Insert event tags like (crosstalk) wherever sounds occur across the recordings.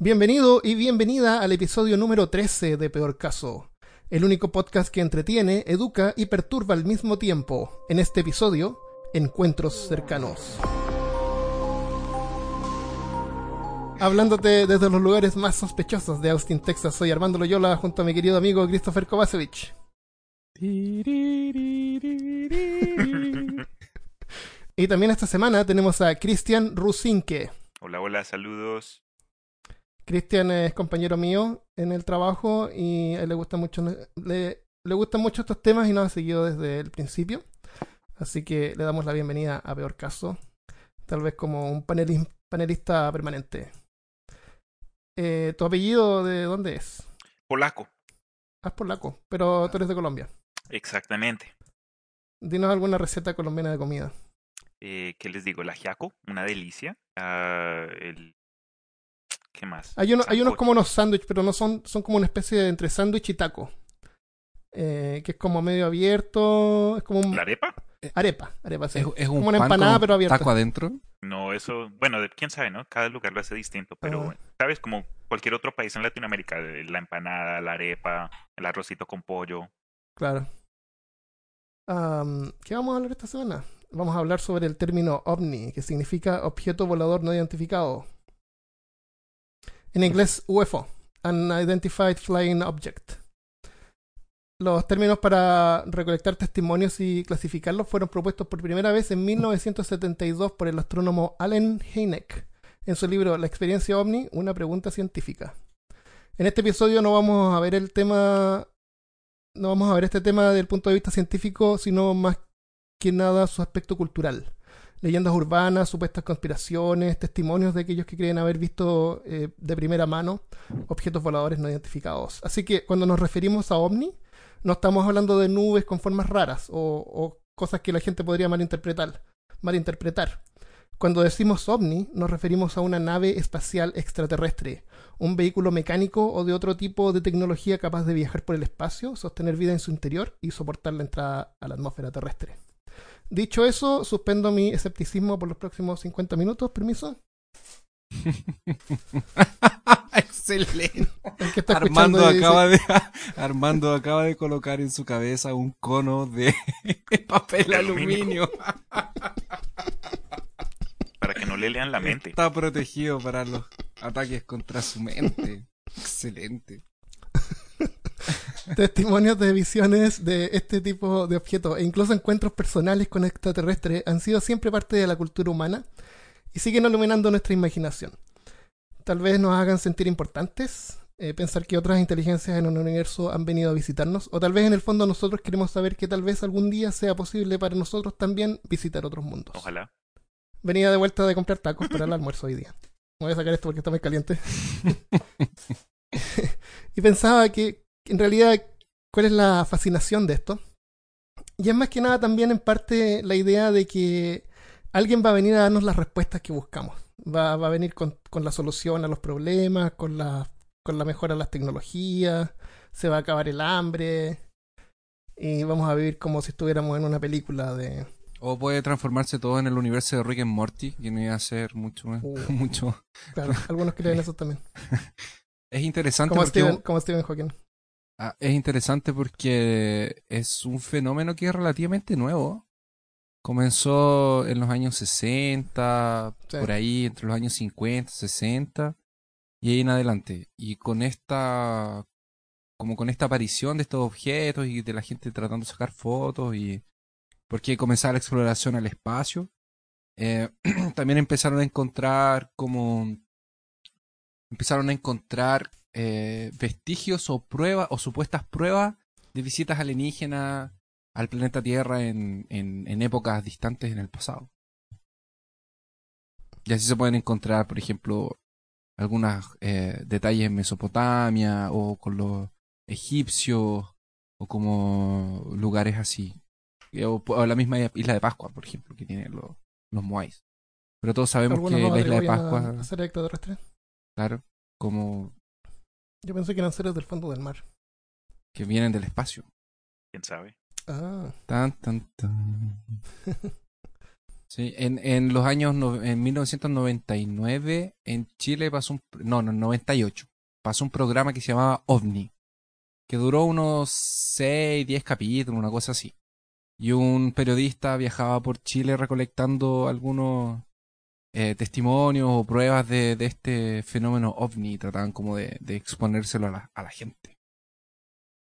Bienvenido y bienvenida al episodio número 13 de Peor Caso, el único podcast que entretiene, educa y perturba al mismo tiempo. En este episodio, Encuentros cercanos. Hablándote desde los lugares más sospechosos de Austin, Texas, soy Armando Loyola junto a mi querido amigo Christopher Kovacevic. (laughs) y también esta semana tenemos a Cristian Rusinke. Hola, hola, saludos. Cristian es compañero mío en el trabajo y a él le gusta mucho le, le gustan mucho estos temas y nos ha seguido desde el principio. Así que le damos la bienvenida a Peor Caso, tal vez como un panelista, panelista permanente. Eh, ¿Tu apellido de dónde es? Polaco. Ah, es polaco, pero tú eres de Colombia. Exactamente. Dinos alguna receta colombiana de comida. Eh, ¿Qué les digo? El ajiaco, una delicia. Ah, el... ¿Qué más? Hay, uno, hay unos como unos sándwiches, pero no son, son como una especie de entre sándwich y taco. Eh, que es como medio abierto. Es como un... ¿La arepa? Arepa, arepa, sí. Es, es un como una pan empanada, con pero abierta. taco adentro. No, eso, bueno, de- quién sabe, ¿no? Cada lugar lo hace distinto, pero, bueno, ¿sabes? Como cualquier otro país en Latinoamérica, eh, la empanada, la arepa, el arrocito con pollo. Claro. ¿Qué vamos a hablar esta semana? Vamos a hablar sobre el término ovni, que significa objeto volador no identificado. En inglés, UFO, Unidentified Flying Object. Los términos para recolectar testimonios y clasificarlos fueron propuestos por primera vez en 1972 por el astrónomo Allen Hynek en su libro La experiencia ovni, una pregunta científica. En este episodio no vamos a ver el tema no vamos a ver este tema desde el punto de vista científico, sino más que nada su aspecto cultural. Leyendas urbanas, supuestas conspiraciones, testimonios de aquellos que creen haber visto eh, de primera mano objetos voladores no identificados. Así que cuando nos referimos a ovni, no estamos hablando de nubes con formas raras o, o cosas que la gente podría malinterpretar. malinterpretar. Cuando decimos ovni, nos referimos a una nave espacial extraterrestre, un vehículo mecánico o de otro tipo de tecnología capaz de viajar por el espacio, sostener vida en su interior y soportar la entrada a la atmósfera terrestre. Dicho eso, suspendo mi escepticismo por los próximos 50 minutos, permiso. (laughs) Excelente. Armando dice- acaba de (laughs) Armando acaba de colocar en su cabeza un cono de (laughs) papel De aluminio. Para que no le lean la mente. Está protegido para los ataques contra su mente. Excelente. (laughs) Testimonios de visiones de este tipo de objetos e incluso encuentros personales con extraterrestres han sido siempre parte de la cultura humana y siguen iluminando nuestra imaginación. Tal vez nos hagan sentir importantes, eh, pensar que otras inteligencias en el universo han venido a visitarnos, o tal vez en el fondo nosotros queremos saber que tal vez algún día sea posible para nosotros también visitar otros mundos. Ojalá. Venía de vuelta de comprar tacos para el almuerzo hoy día. Voy a sacar esto porque está muy caliente. (laughs) (laughs) y pensaba que en realidad, ¿cuál es la fascinación de esto? Y es más que nada también en parte la idea de que alguien va a venir a darnos las respuestas que buscamos. Va, va a venir con, con la solución a los problemas, con la, con la mejora de las tecnologías, se va a acabar el hambre y vamos a vivir como si estuviéramos en una película de... O puede transformarse todo en el universo de Rick and Morty, que no iba a ser mucho más- Uh. (laughs) mucho. Claro, algunos creen (laughs) eso también. Es interesante Como porque Stephen, como Stephen Hawking. Ah, es interesante porque es un fenómeno que es relativamente nuevo. Comenzó en los años 60, Sí. por ahí, entre los años 50, 60 y ahí en adelante. Y con esta, como con esta aparición de estos objetos y de la gente tratando de sacar fotos y porque comenzaba la exploración al espacio, eh, (clears throat) también empezaron a encontrar como empezaron a encontrar eh, vestigios o pruebas o supuestas pruebas de visitas alienígenas al planeta Tierra en, en, en épocas distantes en el pasado. Y así se pueden encontrar, por ejemplo, algunos eh, detalles en Mesopotamia o con los egipcios o como lugares así. Eh, O, o la misma isla de Pascua, por ejemplo, que tienen los, los Moais. Pero todos sabemos que la isla de Pascua, a, a ser extraterrestres. claro, como Yo pensé que eran seres del fondo del mar. que vienen del espacio. ¿Quién sabe? Ah, Tan, tan, tan. (laughs) Sí, en, en los años, no- en 1999, en Chile pasó un, no, no, 98, pasó un programa que se llamaba OVNI, que duró unos 6, 10 capítulos, una cosa así. Y un periodista viajaba por Chile recolectando algunos eh, testimonios o pruebas de, de este fenómeno OVNI y trataban como de, de exponérselo a la, a la gente.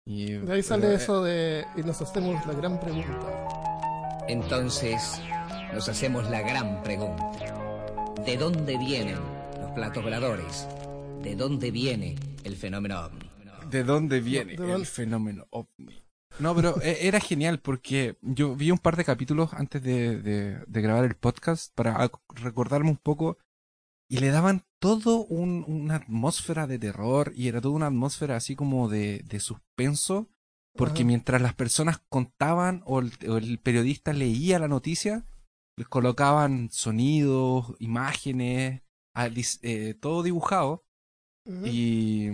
Y, De ahí sale eh, eso de. Y nos hacemos la gran pregunta. Entonces, nos hacemos la gran pregunta. ¿De dónde vienen los platos voladores? ¿De dónde viene el fenómeno ovni? ¿De dónde viene ¿De el fenómeno ovni? No, pero e- era genial porque yo vi un par de capítulos antes de, de- de grabar el podcast para recordarme un poco y le daban todo un- una atmósfera de terror y era toda una atmósfera así como de, de suspenso porque Ajá. mientras las personas contaban o el, o el periodista leía la noticia, les colocaban sonidos, imágenes, eh, todo dibujado y,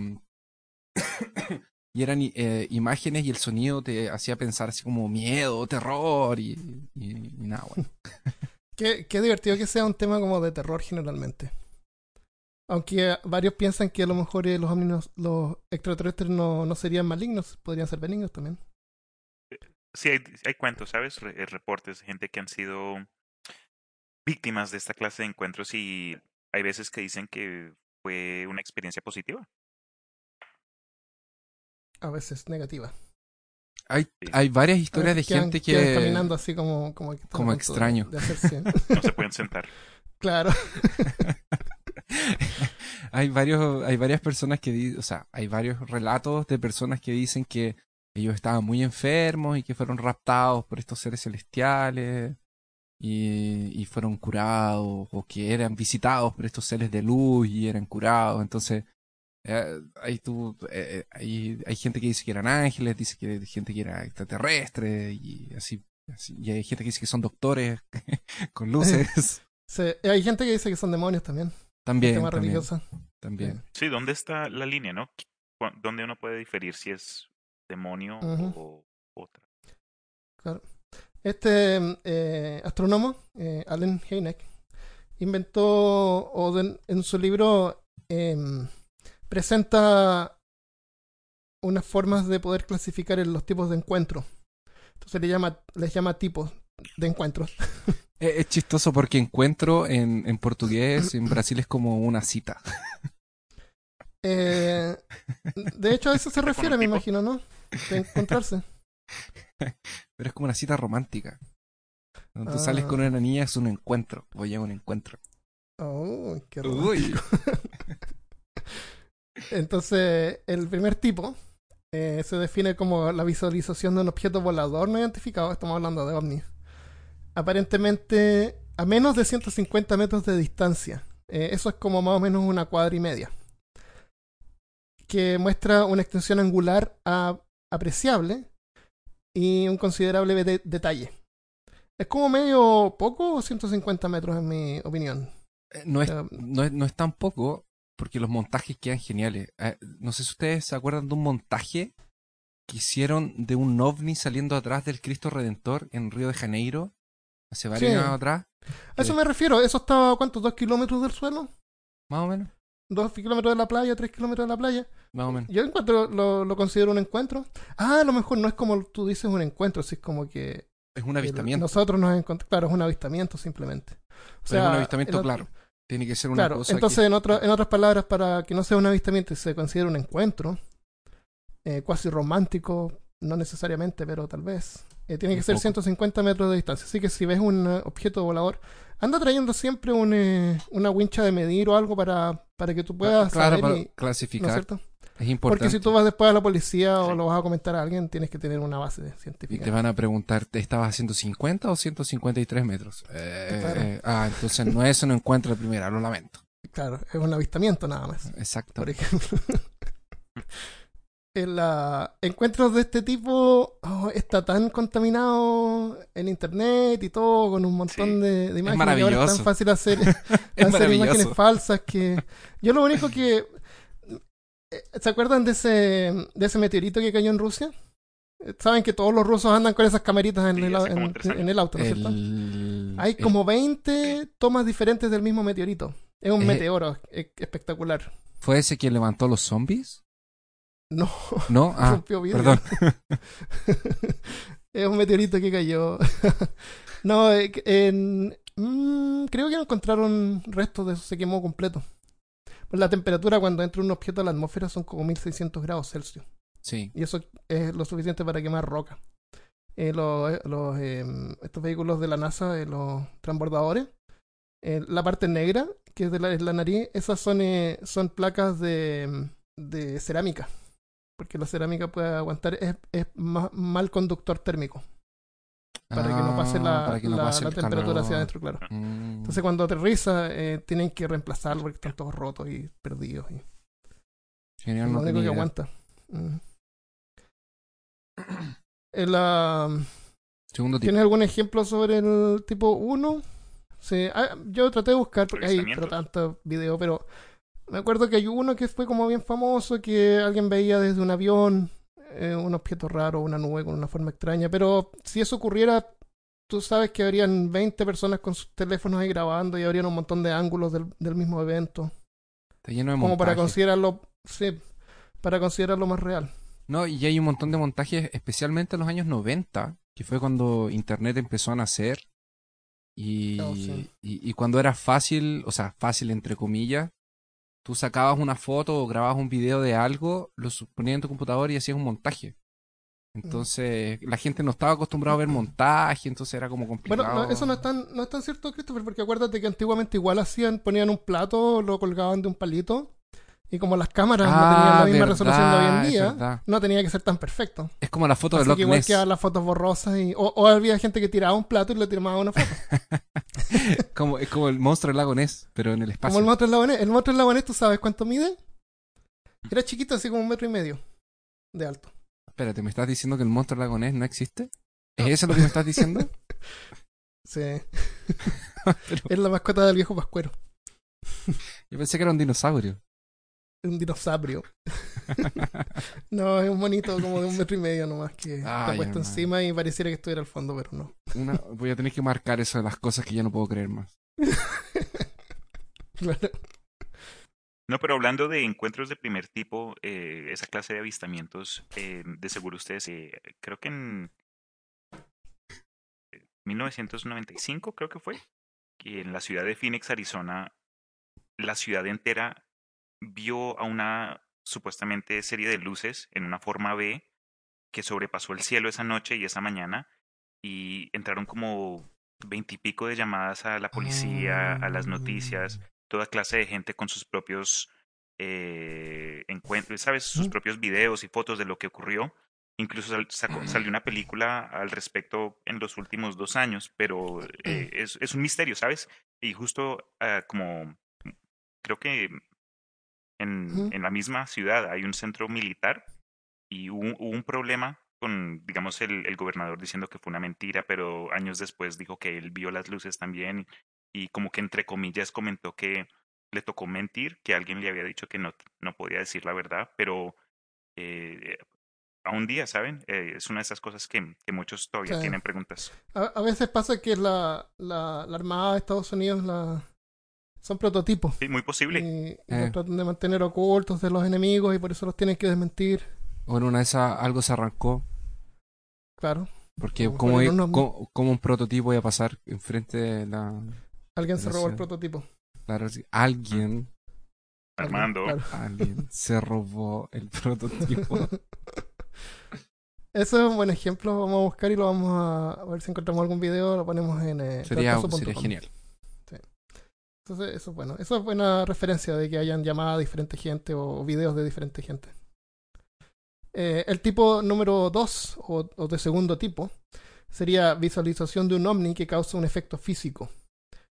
y eran eh, imágenes y el sonido te hacía pensar así como miedo, terror y, y- y nada, bueno. (laughs) Qué, qué divertido que sea un tema como de terror generalmente. Aunque eh, varios piensan que a lo mejor eh, los los extraterrestres no, no serían malignos, podrían ser benignos también. Sí, hay, hay cuentos, ¿sabes? Re- eh, reportes de gente que han sido víctimas de esta clase de encuentros y hay veces que dicen que fue una experiencia positiva. A veces negativa. Hay, Sí. hay varias historias de veces quedan- gente quedan que... caminando así como, como, de- extraño. de hacerse- (laughs) No se pueden sentar. claro. (laughs) hay varios, hay varias personas que o sea, hay varios relatos de personas que dicen que ellos estaban muy enfermos y que fueron raptados por estos seres celestiales y, y fueron curados o que eran visitados por estos seres de luz y eran curados. Entonces, eh, hay, tú, eh, eh, hay, hay gente que dice que eran ángeles, dice que hay gente que era extraterrestre y así, así. Y hay gente que dice que son doctores (laughs) con luces. (laughs) Hay gente que dice que son demonios también. También, tema también, religioso. también. Sí, ¿dónde está la línea, no? ¿Dónde uno puede diferir si es demonio o otra? Este eh, astrónomo, eh, Allen Hynek, inventó, o en su libro em, presenta unas formas de poder clasificar en los tipos de encuentros. Entonces le llama, les llama tipos de encuentros. (laughs) Es, es chistoso porque encuentro en, en portugués, en Brasil es como una cita. Eh, de hecho, a eso se ¿Con un refiere, me tipo? imagino, ¿no? De encontrarse. (laughs) Pero es como una cita romántica. Cuando tú sales Ah. con una niña es un encuentro. Voy a un encuentro. Oh, qué Uy. (laughs) Entonces, el primer tipo eh, se define como la visualización de un objeto volador no identificado. Estamos hablando de ovnis. Aparentemente a menos de 150 metros de distancia. Eh, eso es como más o menos una cuadra y media. Que muestra una extensión angular a- apreciable y un considerable de- detalle. Es como medio poco o 150 metros en mi opinión. Eh, No es, no, es, no es tan poco porque los montajes quedan geniales. Eh, no sé si ustedes se acuerdan de un montaje que hicieron de un ovni saliendo atrás del Cristo Redentor en Río de Janeiro hace varios Sí. años atrás. A eso me refiero. ¿Eso está a cuántos? ¿Dos kilómetros del suelo? Más o menos. ¿Dos kilómetros de la playa? ¿Tres kilómetros de la playa? Más o menos. Yo encuentro, lo, lo considero un encuentro. Ah, a lo mejor no es como tú dices un encuentro, si es como que Es un avistamiento. nosotros nos encontramos. Claro, es un avistamiento simplemente. O es un avistamiento, claro. Tiene que ser una Claro, cosa entonces que- en, otra- en otras palabras, para que no sea un avistamiento y se considere un encuentro, eh, cuasi romántico, no necesariamente, pero tal vez, eh, tiene que Un ser poco. 150 metros de distancia. Así que si ves un eh, objeto volador, anda trayendo siempre un, eh, una wincha de medir o algo para, para que tú puedas claro, saber para y- ¿no es clasificar. cierto? Es importante. Porque si tú vas después a la policía o lo vas a comentar a alguien, tienes que tener una base Y te científica. van a preguntar, ¿te estabas haciendo 50 o 153 metros? Eh, Claro. eh, ah, entonces no es un encuentro de primera, lo lamento. Claro, es un avistamiento nada más. Exacto. por ejemplo. (laughs) en la- encuentros de este tipo oh, está tan contaminado en internet y todo con un montón Sí. de, de imágenes. y ahora es maravilloso. tan fácil hacer, (laughs) Es hacer maravilloso. imágenes falsas que yo lo único que ¿se acuerdan de ese de ese meteorito que cayó en Rusia? Eh, Saben que todos los rusos andan con esas camaritas en, Sí, el, en- el auto, ¿no es cierto? Hay el- como 20 tomas diferentes del mismo meteorito. Es un Eh. meteoro e- espectacular. ¿Fue ese que levantó los zombies? No, ¿No? (laughs) Ah, perdón. (laughs) es un meteorito que cayó. (laughs) no, eh, en- mm, creo que no encontraron restos de eso, se quemó completo. Pues la temperatura cuando entra un objeto a la atmósfera son como 1600 grados Celsius. Sí. Y eso es lo suficiente para quemar roca. Eh, los, eh, los, eh, estos vehículos de la NASA, eh, los transbordadores, la parte negra, que es de la, es la nariz, esas son, eh, son placas de, de cerámica. Porque la cerámica puede aguantar, es, es ma- mal conductor térmico. Para que no pase Ah, la, para que no la- pase la el temperatura calor. hacia adentro, claro. Mm. Entonces cuando aterriza, eh, tienen que reemplazarlo porque están todos rotos y perdidos. Y, Genial, es lo único que aguanta. Mm. El, Segundo tipo. ¿Tienes algún ejemplo sobre el tipo 1? Sí, ah, yo traté de buscar porque hay tantos videos, pero me acuerdo que hay uno que fue como bien famoso, que alguien veía desde un avión eh, un objeto raro, una nube con una forma extraña, pero si eso ocurriera, tú sabes que habrían 20 personas con sus teléfonos ahí grabando y habrían un montón de ángulos del, del mismo evento, Está lleno de como para considerarlo, sí, para considerarlo más real. No, y hay un montón de montajes, especialmente en los años 90, que fue cuando Internet empezó a nacer. Y, Oh, sí. y, y cuando era fácil, o sea, fácil entre comillas, tú sacabas una foto o grababas un video de algo, lo ponías en tu computador y hacías un montaje. Entonces, la gente no estaba acostumbrada a ver montaje, entonces era como complicado. Bueno, no, eso no es, tan, no es tan cierto, Christopher, porque acuérdate que antiguamente igual hacían, ponían un plato, lo colgaban de un palito, y como las cámaras no tenían la misma verdad, resolución de hoy en Ah, día, no tenía que ser tan perfecto. Es como la foto de Así Loch que igual quedaban las fotos borrosas, y, o, o había gente que tiraba un plato y le tiraba una foto. (laughs) Como, es como el monstruo del lago Ness, pero en el espacio. como el monstruo del lago Ness. El monstruo del lago Ness, ¿tú sabes cuánto mide? Era chiquito, así como un metro y medio de alto. Espérate, ¿me estás diciendo que el monstruo del lago Ness no existe? ¿Es eso lo que me estás diciendo? (laughs) Sí. (laughs) Pero- Es la mascota del viejo pascuero. Yo pensé que era un dinosaurio. Un dinosaurio. (laughs) no, es un monito como de un metro y medio nomás que está Ay, puesto hermano. encima y pareciera que estuviera al fondo, pero no. Una- voy a tener que marcar eso de las cosas que ya no puedo creer más. (laughs) Claro. No, pero hablando de encuentros de primer tipo, eh, esa clase de avistamientos, eh, de seguro ustedes, eh, creo que en eh, 1995, creo que fue, que en la ciudad de Phoenix, Arizona, la ciudad entera vio a una supuestamente serie de luces en una forma B que sobrepasó el cielo esa noche y esa mañana y entraron como veintipico de llamadas a la policía, a las noticias, toda clase de gente con sus propios eh, encuentros, ¿sabes? Sus propios videos y fotos de lo que ocurrió. Incluso sal- sacó- salió una película al respecto en los últimos dos años, pero eh, es, es un misterio, ¿sabes? Y justo ah, como creo que en, en la misma ciudad hay un centro militar y hubo, hubo un problema con, digamos, el, el gobernador diciendo que fue una mentira, pero años después dijo que él vio las luces también y como que entre comillas comentó que le tocó mentir, que alguien le había dicho que no, no podía decir la verdad, pero eh, a un día, ¿saben? Eh, es una de esas cosas que, que muchos todavía Sí. tienen preguntas. A, a veces pasa que la, la, la Armada de Estados Unidos la, son prototipos. Sí, muy posible. Y, y Eh. los tratan de mantener ocultos de los enemigos y por eso los tienen que desmentir. O en una de esas algo se arrancó. Claro. Porque como, un prototipo iba a pasar enfrente de la... Alguien se La robó el prototipo. Claro, sí, alguien, Alguien, Armando. claro. alguien (laughs) se robó el prototipo. (laughs) Eso es un buen ejemplo. Vamos a buscar y lo vamos a, a ver si encontramos algún video. Lo ponemos en eh, Sería, sería genial. Entonces, eso es bueno. Eso es buena referencia de que hayan llamadas a diferente gente o videos de diferente gente. Eh, el tipo número 2 o, o de segundo tipo sería visualización de un ovni que causa un efecto físico.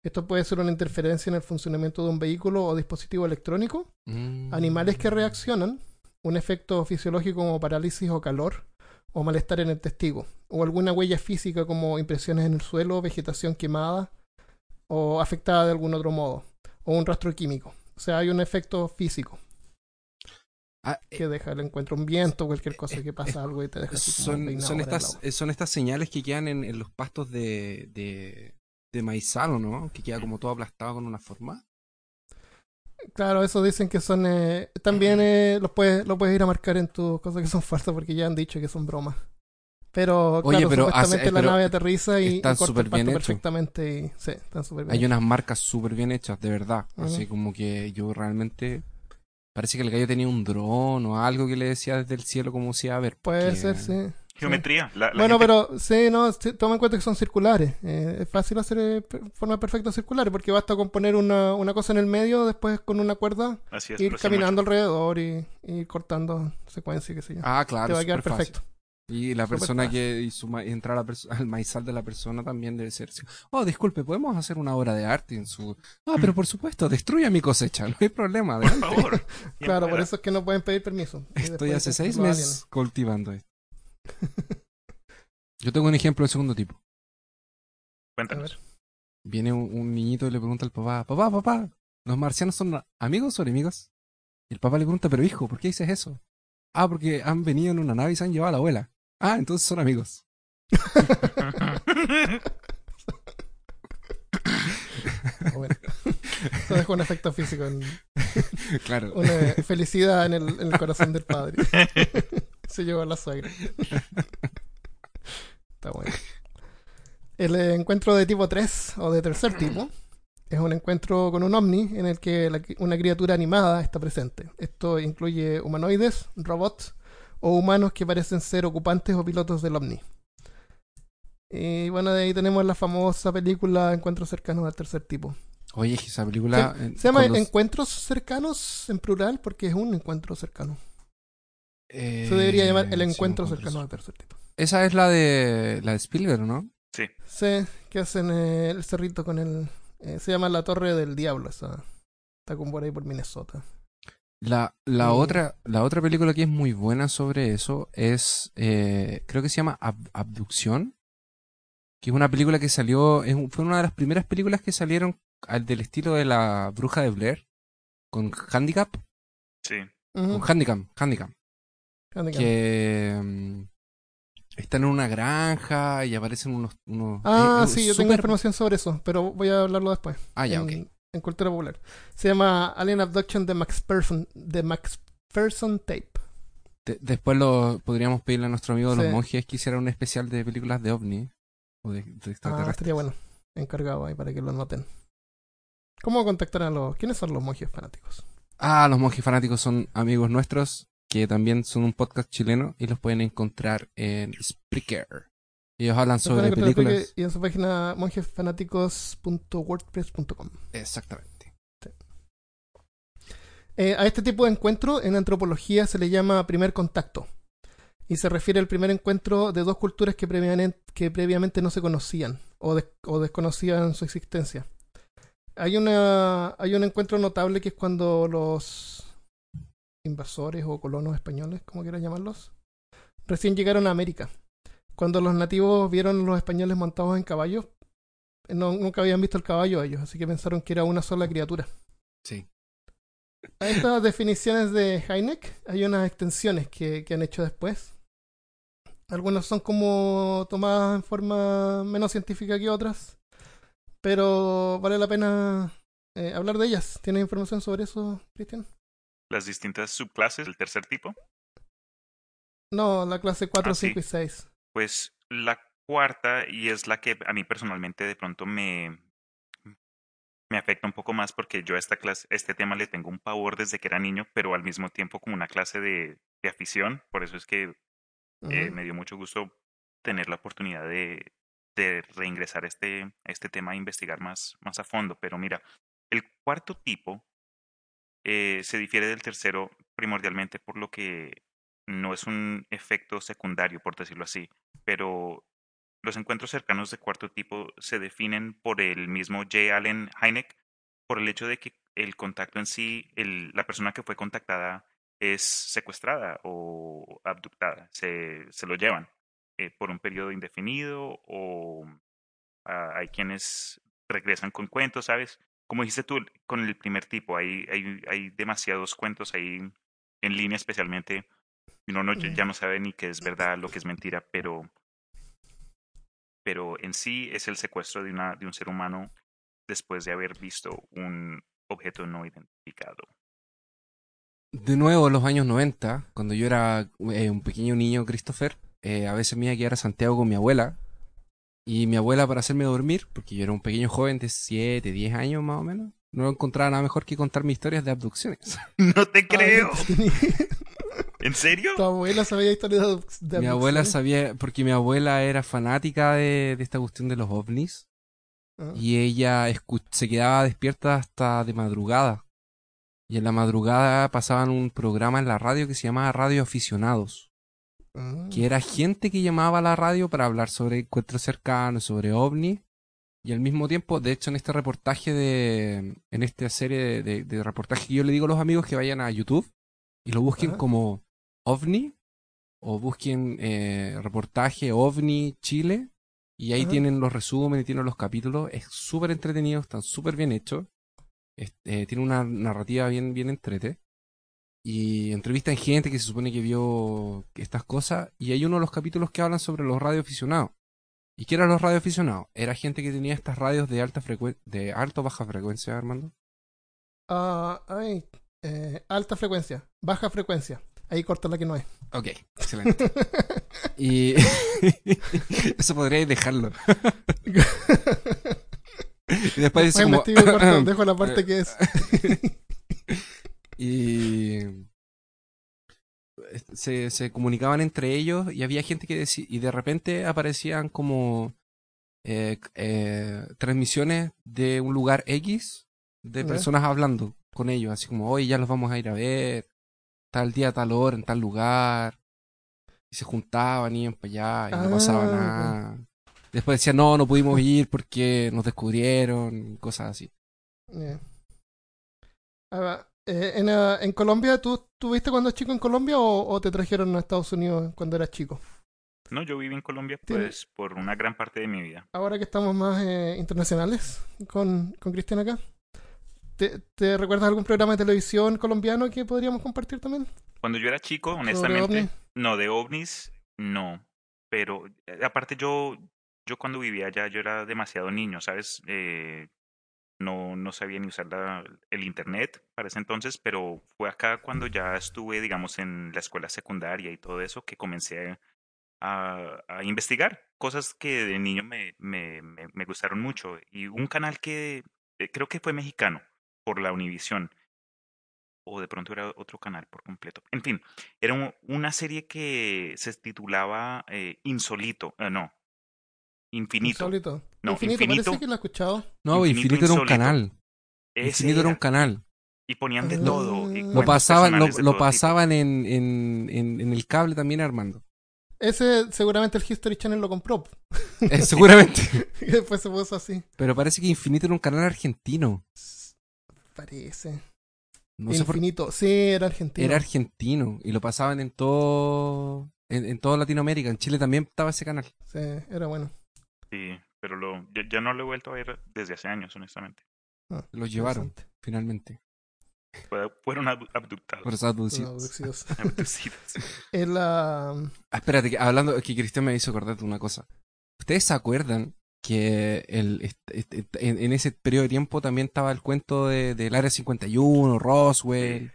Esto puede ser una interferencia en el funcionamiento de un vehículo o dispositivo electrónico, Mm. animales que reaccionan, un efecto fisiológico como parálisis o calor, o malestar en el testigo, o alguna huella física como impresiones en el suelo, vegetación quemada o afectada de algún otro modo, o un rastro químico. O sea, hay un efecto físico. Ah, eh, que deja el encuentro un viento, cualquier cosa que pasa algo y te deja así son, son, estas, eh, son estas señales que quedan en, en los pastos de, de, de maizal, ¿o no? Que queda como todo aplastado con una forma. Claro, eso dicen que son. eh, también (clears throat) eh, los puedes, lo puedes ir a marcar en tus cosas que son falsas porque ya han dicho que son bromas. Pero, Oye, claro, pero supuestamente hace- eh, la pero nave aterriza y, y está corta súper el bien perfectamente. Y, sí, están súper bien. Hay hechos. unas marcas súper bien hechas, de verdad. Así como que yo realmente... Parece que el gallo tenía un dron o algo que le decía desde el cielo como si a ver. Puede porque- ser, sí. Geometría. La, la Bueno, gente- pero sí, no, sí, toma en cuenta que son circulares. Eh, es fácil hacer eh, formas perfectas circulares porque basta con poner una, una cosa en el medio, después con una cuerda, Así es, ir caminando alrededor y, y ir cortando secuencia, qué sé yo. Ah, Te claro, va a quedar súper fácil. Y la persona que hizo ma- entrar a la perso- al maizal de la persona también debe ser. Oh, disculpe, podemos hacer una obra de arte en su. Ah, pero por supuesto, destruya mi cosecha, no hay problema. Por favor. (laughs) Claro, por eso es que no pueden pedir permiso. Y Estoy hace seis meses cultivando esto. (laughs) Yo tengo un ejemplo de segundo tipo. Cuéntanos. Viene un, un niñito y le pregunta al papá, papá, papá, ¿los marcianos son amigos o enemigos? Y el papá le pregunta, pero hijo, ¿por qué dices eso? Ah, porque han venido en una nave y se han llevado a la abuela. Ah, entonces son amigos. (laughs) Bueno. Eso deja un efecto físico, en- (laughs) claro. una felicidad en el, en el corazón del padre. (laughs) Se llevó a la suegra. Está bueno. El encuentro de tipo 3 o de tercer tipo es un encuentro con un ovni en el que la- una criatura animada está presente. Esto incluye humanoides, robots o humanos que parecen ser ocupantes o pilotos del ovni. Y bueno, de ahí tenemos la famosa película Encuentros cercanos al tercer tipo. Oye, esa película... eh, Se llama con los- encuentros cercanos en plural porque es un encuentro cercano. eh, Se debería llamar el encuentro cercano al tercer tipo. Esa es la de la de Spielberg, ¿no? Sí. Sí, que hacen eh, el cerrito con el... eh, se llama La Torre del Diablo, esa. Está como por ahí por Minnesota. La, la, Mm. otra, la otra película que es muy buena sobre eso es, eh, creo que se llama Ab- Abducción, que es una película que salió, es fue una de las primeras películas que salieron al del estilo de la bruja de Blair, con Handicap, Sí. Con Handicap, Handicap, handicap. que mm, están en una granja y aparecen unos... unos Ah, eh, sí, yo tengo información sobre eso, pero voy a hablarlo después. Ah, ya, en, ok. En cultura popular. Se llama Alien Abduction de Max Person, de Max Person Tape. De- después lo podríamos pedirle a nuestro amigo de Sí. los monjes que hiciera un especial de películas de ovni o de, de Ah, extraterrestres. estaría bueno. Encargado ahí para que lo noten. ¿Cómo contactar a los... ¿Quiénes son los monjes fanáticos? Ah, los monjes fanáticos son amigos nuestros que también son un podcast chileno y los pueden encontrar en Spreaker. Ellos hablan sobre películas. Y en su página monjesfanáticos.wordpress.com. Exactamente. Eh, a este tipo de encuentro en antropología se le llama primer contacto y se refiere al primer encuentro de dos culturas que previamente, que previamente no se conocían o, des- o desconocían su existencia. Hay, una, hay un encuentro notable que es cuando los invasores o colonos españoles, como quieras llamarlos, recién llegaron a América. Cuando los nativos vieron a los españoles montados en caballos, no- nunca habían visto el caballo ellos, así que pensaron que era una sola criatura. Sí. A estas (laughs) definiciones de Heineck hay unas extensiones que, que han hecho después. Algunas son como tomadas en forma menos científica que otras, pero vale la pena eh, hablar de ellas. ¿Tienes información sobre eso, Cristian? Las distintas subclases del tercer tipo. No, la clase 4, Ah, sí. 5 y 6. Pues la cuarta, y es la que a mí personalmente de pronto me, me afecta un poco más porque yo a esta clase, este tema le tengo un pavor desde que era niño, pero al mismo tiempo como una clase de, de afición. Por eso es que eh, me dio mucho gusto tener la oportunidad de, de reingresar a este, a este tema a investigar más, más a fondo. Pero mira, el cuarto tipo eh, se difiere del tercero primordialmente por lo que no es un efecto secundario, por decirlo así, pero los encuentros cercanos de cuarto tipo se definen por el mismo J. Allen Hynek, por el hecho de que el contacto en sí, el, la persona que fue contactada es secuestrada o abductada, se, se lo llevan eh, por un periodo indefinido o ah, hay quienes regresan con cuentos, ¿sabes? Como dijiste tú, con el primer tipo, hay, hay, hay demasiados cuentos ahí en línea especialmente, uno no, ya no sabe ni qué es verdad, lo que es mentira, pero, pero en sí es el secuestro de, una, de un ser humano después de haber visto un objeto no identificado. De nuevo, en los años 90, cuando yo era eh, un pequeño niño, Christopher, eh, a veces me iba a quedar a Santiago con mi abuela. Y mi abuela, para hacerme dormir, porque yo era un pequeño joven de 7, 10 años más o menos, no encontraba nada mejor que contarme historias de abducciones. (laughs) No te (laughs) creo. ¿En serio? tu abuela sabía historias de, mi abuela sabía, porque mi abuela era fanática de, de esta cuestión de los ovnis. Ah. Y ella se quedaba despierta hasta de madrugada. Y en la madrugada pasaban un programa en la radio que se llamaba Radio Aficionados. Ah. que era gente que llamaba a la radio para hablar sobre encuentros cercanos, sobre ovnis, y al mismo tiempo, de hecho, en este reportaje de, en esta serie de, de, de reportajes que yo le digo a los amigos que vayan a YouTube y lo busquen Ajá. como ovni, o busquen eh, reportaje ovni Chile, y ahí Ajá. tienen los resúmenes, tienen los capítulos, es súper entretenido, están súper bien hechos, es- eh, tiene una narrativa bien, bien entrete y entrevistan gente que se supone que vio estas cosas y hay uno de los capítulos que hablan sobre los radioaficionados. ¿Y qué eran los radioaficionados? Era gente que tenía estas radios de alta frecuencia, de alta o baja frecuencia, Armando. Ah, ay, eh, alta frecuencia, baja frecuencia. Ahí corta la que no es. Ok, excelente. y (laughs) eso podríais dejarlo. (laughs) y después dice como... corto, (laughs) dejo la parte que es. y se, se comunicaban entre ellos y había gente que decía y de repente aparecían como eh, eh, transmisiones de un lugar X de personas hablando con ellos así como hoy ya los vamos a ir a ver tal día tal hora en tal lugar y se juntaban iban para allá y no pasaba Ah, nada después decían no no pudimos ir porque nos descubrieron cosas así Yeah. Ah, va. Eh, en, ah, en Colombia, ¿tú estuviste cuando chico en Colombia o, o te trajeron a Estados Unidos cuando eras chico? No, yo viví en Colombia Tiene- pues por una gran parte de mi vida. Ahora que estamos más eh, internacionales con, con Cristian acá, ¿te, ¿te recuerdas algún programa de televisión colombiano que podríamos compartir también? Cuando yo era chico, honestamente, no, de ovnis, no. Pero eh, aparte yo, yo cuando vivía allá, yo era demasiado niño, ¿sabes? Eh, no, no sabía ni usar la- el internet para ese entonces, pero fue acá cuando ya estuve, digamos, en la escuela secundaria y todo eso, que comencé a, a investigar cosas que de niño me, me, me, me gustaron mucho. Y un canal que eh, creo que fue mexicano, por la Univisión, o de pronto era otro canal por completo. En fin, era un- una serie que se titulaba eh, Insolito, eh, no, Infinito. Insólito. No, Infinito, Infinito. parece que lo he escuchado. no Infinito Infinito, era un canal Ese Infinito era un canal Y ponían de Ah. todo. y Lo pasaban, lo, todo pasaban en, en, en, en el cable también, Armando. Ese seguramente el History Channel lo compró. Eh, seguramente. (laughs) y después se puso así. Pero parece que Infinito era un canal argentino. Parece. No sé por qué. Infinito. Sí, era argentino. Era argentino. Y lo pasaban en todo. En, en toda Latinoamérica. En Chile también estaba ese canal. Sí, era bueno. Sí, pero lo, ya, ya no lo he vuelto a ver desde hace años, honestamente. Ah, Lo llevaron, finalmente. Fue- Fueron abdu- abductados. Los abducidos. abducidos. (laughs) abducidos. (laughs) El, ah, Ah, espérate, que hablando, que Cristian me hizo acordar de una cosa. ¿Ustedes se acuerdan que el, est- est- est- en, en ese periodo de tiempo también estaba el cuento de, del Área 51, Roswell,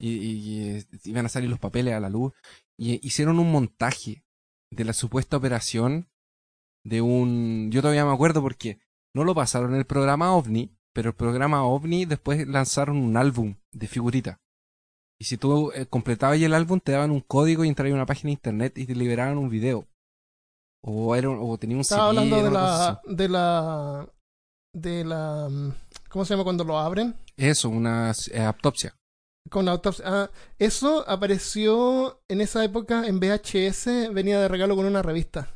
y, y, iban a salir los papeles a la luz, y hicieron un montaje de la supuesta operación de un... Yo todavía me acuerdo porque no lo pasaron en el programa OVNI, pero el programa OVNI después lanzaron un álbum de figuritas. Y si tú eh, completabas el álbum, te daban un código y entrabas a una página de internet y te liberaban un video. O, era, un- o tenía un estaba CD, hablando de la, de la. de la. mm, ¿Cómo se llama cuando lo abren? Eso, una eh, autopsia. Con la autopsia. Ah, eso apareció en esa época en VHS, venía de regalo con una revista.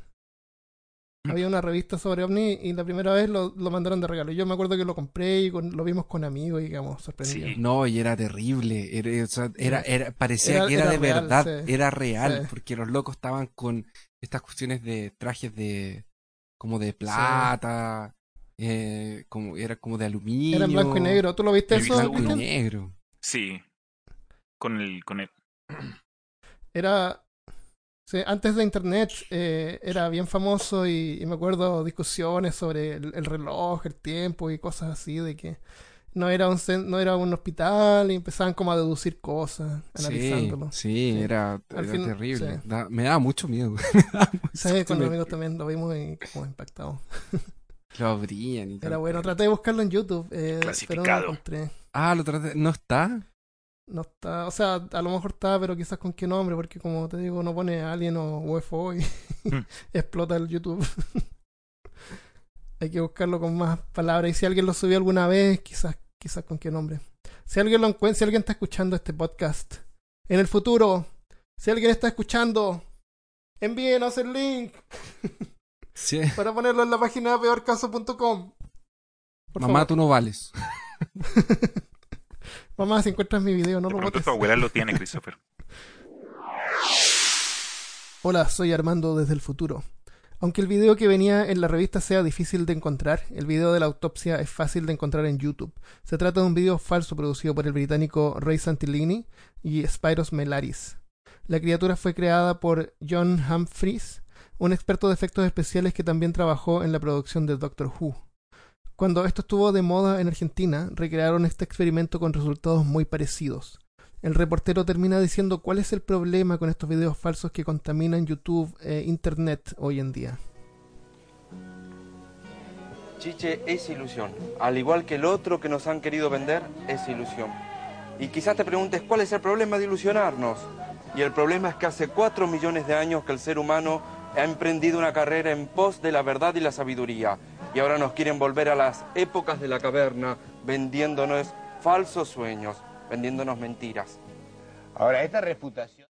Mm. Había una revista sobre OVNI y la primera vez lo, lo mandaron de regalo. Yo me acuerdo que lo compré y con- lo vimos con amigos y digamos, sorprendidos. Sí. No, y era terrible. Era, o sea, era, era- parecía Era- que era, era de real, verdad. sí. Era real. Sí. Porque los locos estaban con estas cuestiones de trajes de. como de plata. eh, como, era como de aluminio. Era en blanco y negro. ¿Tú lo viste eso? Blanco y negro. Sí. con el, con el, Era. Sí, antes de internet eh, era bien famoso y, y me acuerdo discusiones sobre el, el reloj, el tiempo y cosas así, de que no era un, no era un hospital y empezaban como a deducir cosas, analizándolo. sí, Sí. era, Al era fin- terrible. sí. Da- me daba mucho miedo. (laughs) Sí, con los amigos también lo vimos y como impactados. (laughs) Lo abrían y Era bueno, traté de buscarlo en YouTube, eh, pero no lo Clasificado. encontré. Ah, lo traté. ¿No está? No está, o sea, a lo mejor está, pero quizás con qué nombre, porque como te digo, no pone Alien o UFO y Mm. (laughs) explota el YouTube. Hay que buscarlo con más palabras. Y si alguien lo subió alguna vez, quizás, quizás con qué nombre. Si alguien lo encuentra, si alguien está escuchando este podcast en el futuro, si alguien está escuchando, envíenos el link (laughs) Sí. para ponerlo en la página peorcaso.com. Mamá, favor. tú no vales. (laughs) Mamá, si encuentras mi video, no de lo botes. tu abuela lo tiene, Christopher. (laughs) Hola, soy Armando desde el futuro. Aunque el video que venía en la revista sea difícil de encontrar, el video de la autopsia es fácil de encontrar en YouTube. Se trata de un video falso producido por el británico Ray Santillini y Spyros Melaris. La criatura fue creada por John Humphries, un experto de efectos especiales que también trabajó en la producción de Doctor Who. Cuando esto estuvo de moda en Argentina, recrearon este experimento con resultados muy parecidos. El reportero termina diciendo cuál es el problema con estos videos falsos que contaminan YouTube e Internet hoy en día. Chiche es ilusión. Al igual que el otro que nos han querido vender, es ilusión. Y quizás te preguntes cuál es el problema de ilusionarnos. Y el problema es que hace cuatro millones de años que el ser humano ha emprendido una carrera en pos de la verdad y la sabiduría. Y ahora nos quieren volver a las épocas de la caverna, vendiéndonos falsos sueños, vendiéndonos mentiras. Ahora, esta reputación.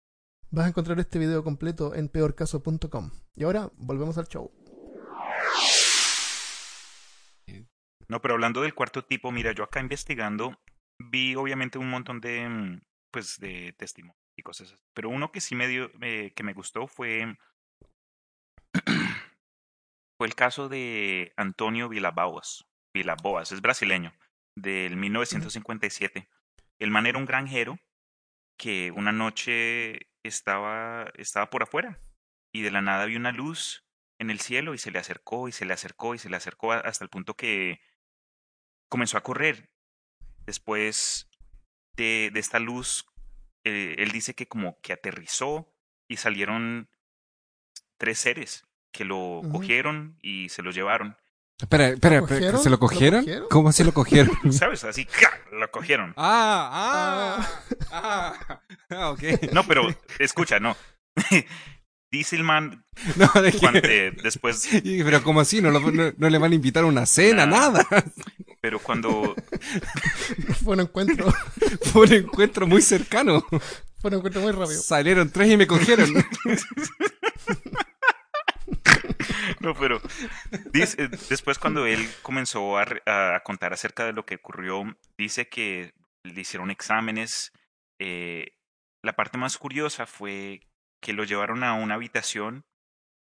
Vas a encontrar este video completo en peorcaso.com. Y ahora volvemos al show. No, pero hablando del cuarto tipo, mira, yo acá investigando vi obviamente un montón de, mm, pues, de testimonios y cosas así. Pero uno que sí me dio, eh, que me gustó fue, fue el caso de Antonio Vilaboas. Vilaboas, es brasileño, del 1957. El man era un granjero que una noche estaba, estaba por afuera y de la nada vio una luz en el cielo y se le acercó y se le acercó y se le acercó hasta el punto que comenzó a correr. Después de, de esta luz, eh, él dice que como que aterrizó y salieron tres seres que lo Ujú. cogieron y se lo llevaron. Espera, espera, ¿Lo espera, cogieron? ¿se lo ¿Lo cogieron? cogieron? ¿Cómo así lo cogieron? (laughs) ¿Sabes? Así, ¡ca! lo cogieron. ah, ah, ah, ah, ok. (laughs) No, pero escucha, no. (laughs) Dice el man No, de que- cuando, eh, después, Pero ¿cómo así? ¿No, lo- no, no le van a invitar a una cena, Nada. nada. pero cuando Fue un encuentro, Fue un encuentro muy cercano. fue un encuentro muy rápido. Salieron tres y me cogieron. (laughs) No, pero dice, después cuando él comenzó a, contar acerca de lo que ocurrió, dice que le hicieron exámenes. eh, la parte más curiosa fue que lo llevaron a una habitación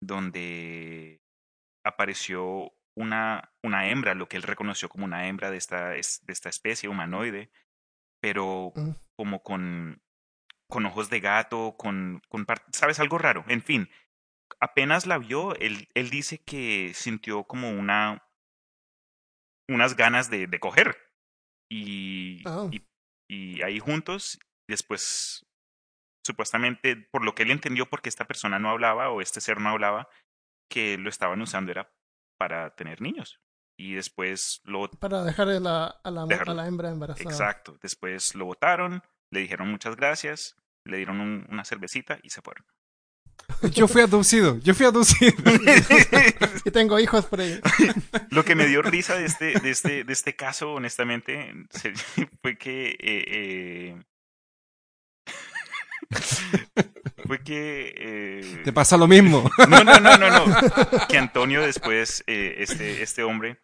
donde apareció una, una hembra, lo que él reconoció como una hembra de esta, es- de esta especie humanoide, pero como con, con ojos de gato, con, con ¿sabes? Algo raro. En fin, apenas la vio, él, él dice que sintió como una unas ganas de, de coger. Y, Ah. y, y ahí juntos, después, supuestamente, por lo que él entendió, porque esta persona no hablaba o este ser no hablaba, que lo estaban usando era para tener niños. Y después lo Para dejar a la, a la, Dejarlo. a la hembra embarazada. Exacto. Después lo votaron, le dijeron muchas gracias, le dieron un- una cervecita y se fueron. (laughs) Yo fui abducido, yo fui abducido. (laughs) Y tengo hijos por ahí. Lo que me dio risa de este, de este, de este caso, honestamente, (laughs) fue que eh, eh, fue que eh, Te pasa lo mismo. no, no, no, no, no. Que Antonio después, eh, este, este hombre,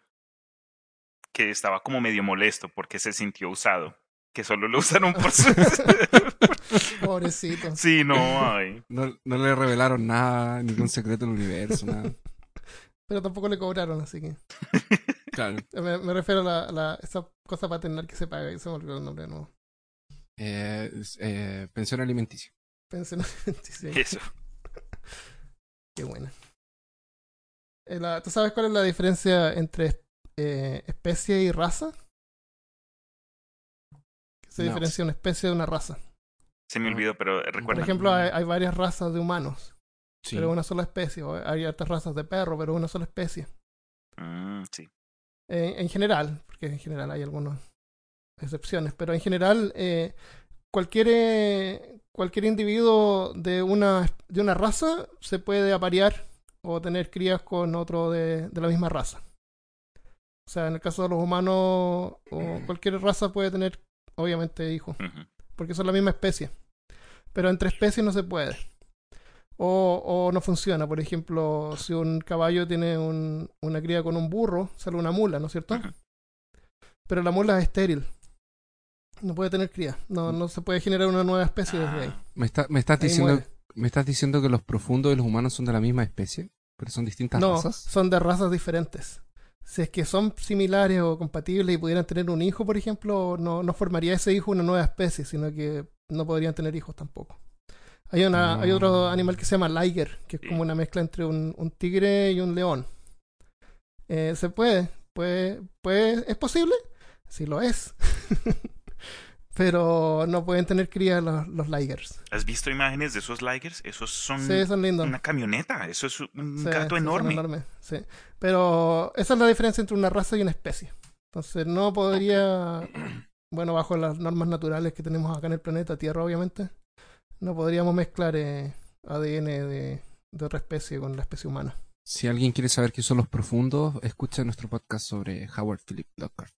que estaba como medio molesto porque se sintió usado, que solo lo usaron por su... Pobrecito. Sí, no, ay. No, no le revelaron nada, ningún secreto del universo, nada. Pero tampoco le cobraron, así que. (laughs) Claro. Me, me refiero a la, a la- esa cosa paternal que se paga y se me olvidó el nombre de nuevo. Eh, eh, pensión alimenticia. Pensión (laughs) alimenticia. Eso. (laughs) Qué buena. Eh, la- ¿Tú sabes cuál es la diferencia entre eh, especie y raza? ¿Qué se No. diferencia una especie de una raza? Se me olvidó, pero Por recuerda. ejemplo, hay, hay varias razas de humanos, Sí. pero una sola especie. O hay hartas razas de perro, pero una sola especie. Mm, sí. Eh, en general, porque en general hay algunas excepciones, pero en general eh, cualquier eh, cualquier individuo de una de una raza se puede aparear o tener crías con otro de, de la misma raza. O sea, en el caso de los humanos o cualquier raza puede tener obviamente hijos. Porque son la misma especie. Pero entre especies no se puede. O, o no funciona. Por ejemplo, si un caballo tiene un- una cría con un burro, sale una mula, ¿no es cierto? Pero la mula es estéril. No puede tener cría. No, no se puede generar una nueva especie desde ahí. Ah, ¿Me, está- me estás Ahí diciendo, muere. ¿Me estás diciendo que los profundos y los humanos son de la misma especie? ¿Pero son distintas No, razas? son de razas diferentes. Si es que son similares o compatibles y pudieran tener un hijo, por ejemplo, no, no formaría ese hijo una nueva especie, sino que no podrían tener hijos tampoco. Hay, una, hay otro Ah. animal que se llama liger, que es como una mezcla entre un, un tigre y un león. Eh, se puede, puede, puede, ¿es posible? Sí lo es. (laughs) Pero no pueden tener cría los, los ligers. ¿Has visto imágenes de esos Ligers? Esos son Sí, son lindos. una camioneta. Eso es un Sí, gato sí, son enorme. enormes, sí. Pero esa es la diferencia entre una raza y una especie. Entonces no podría, bueno, bajo las normas naturales que tenemos acá en el planeta Tierra, obviamente, no podríamos mezclar eh, ADN de, de otra especie con la especie humana. Si alguien quiere saber qué son los profundos, escucha nuestro podcast sobre Howard Philip Lovecraft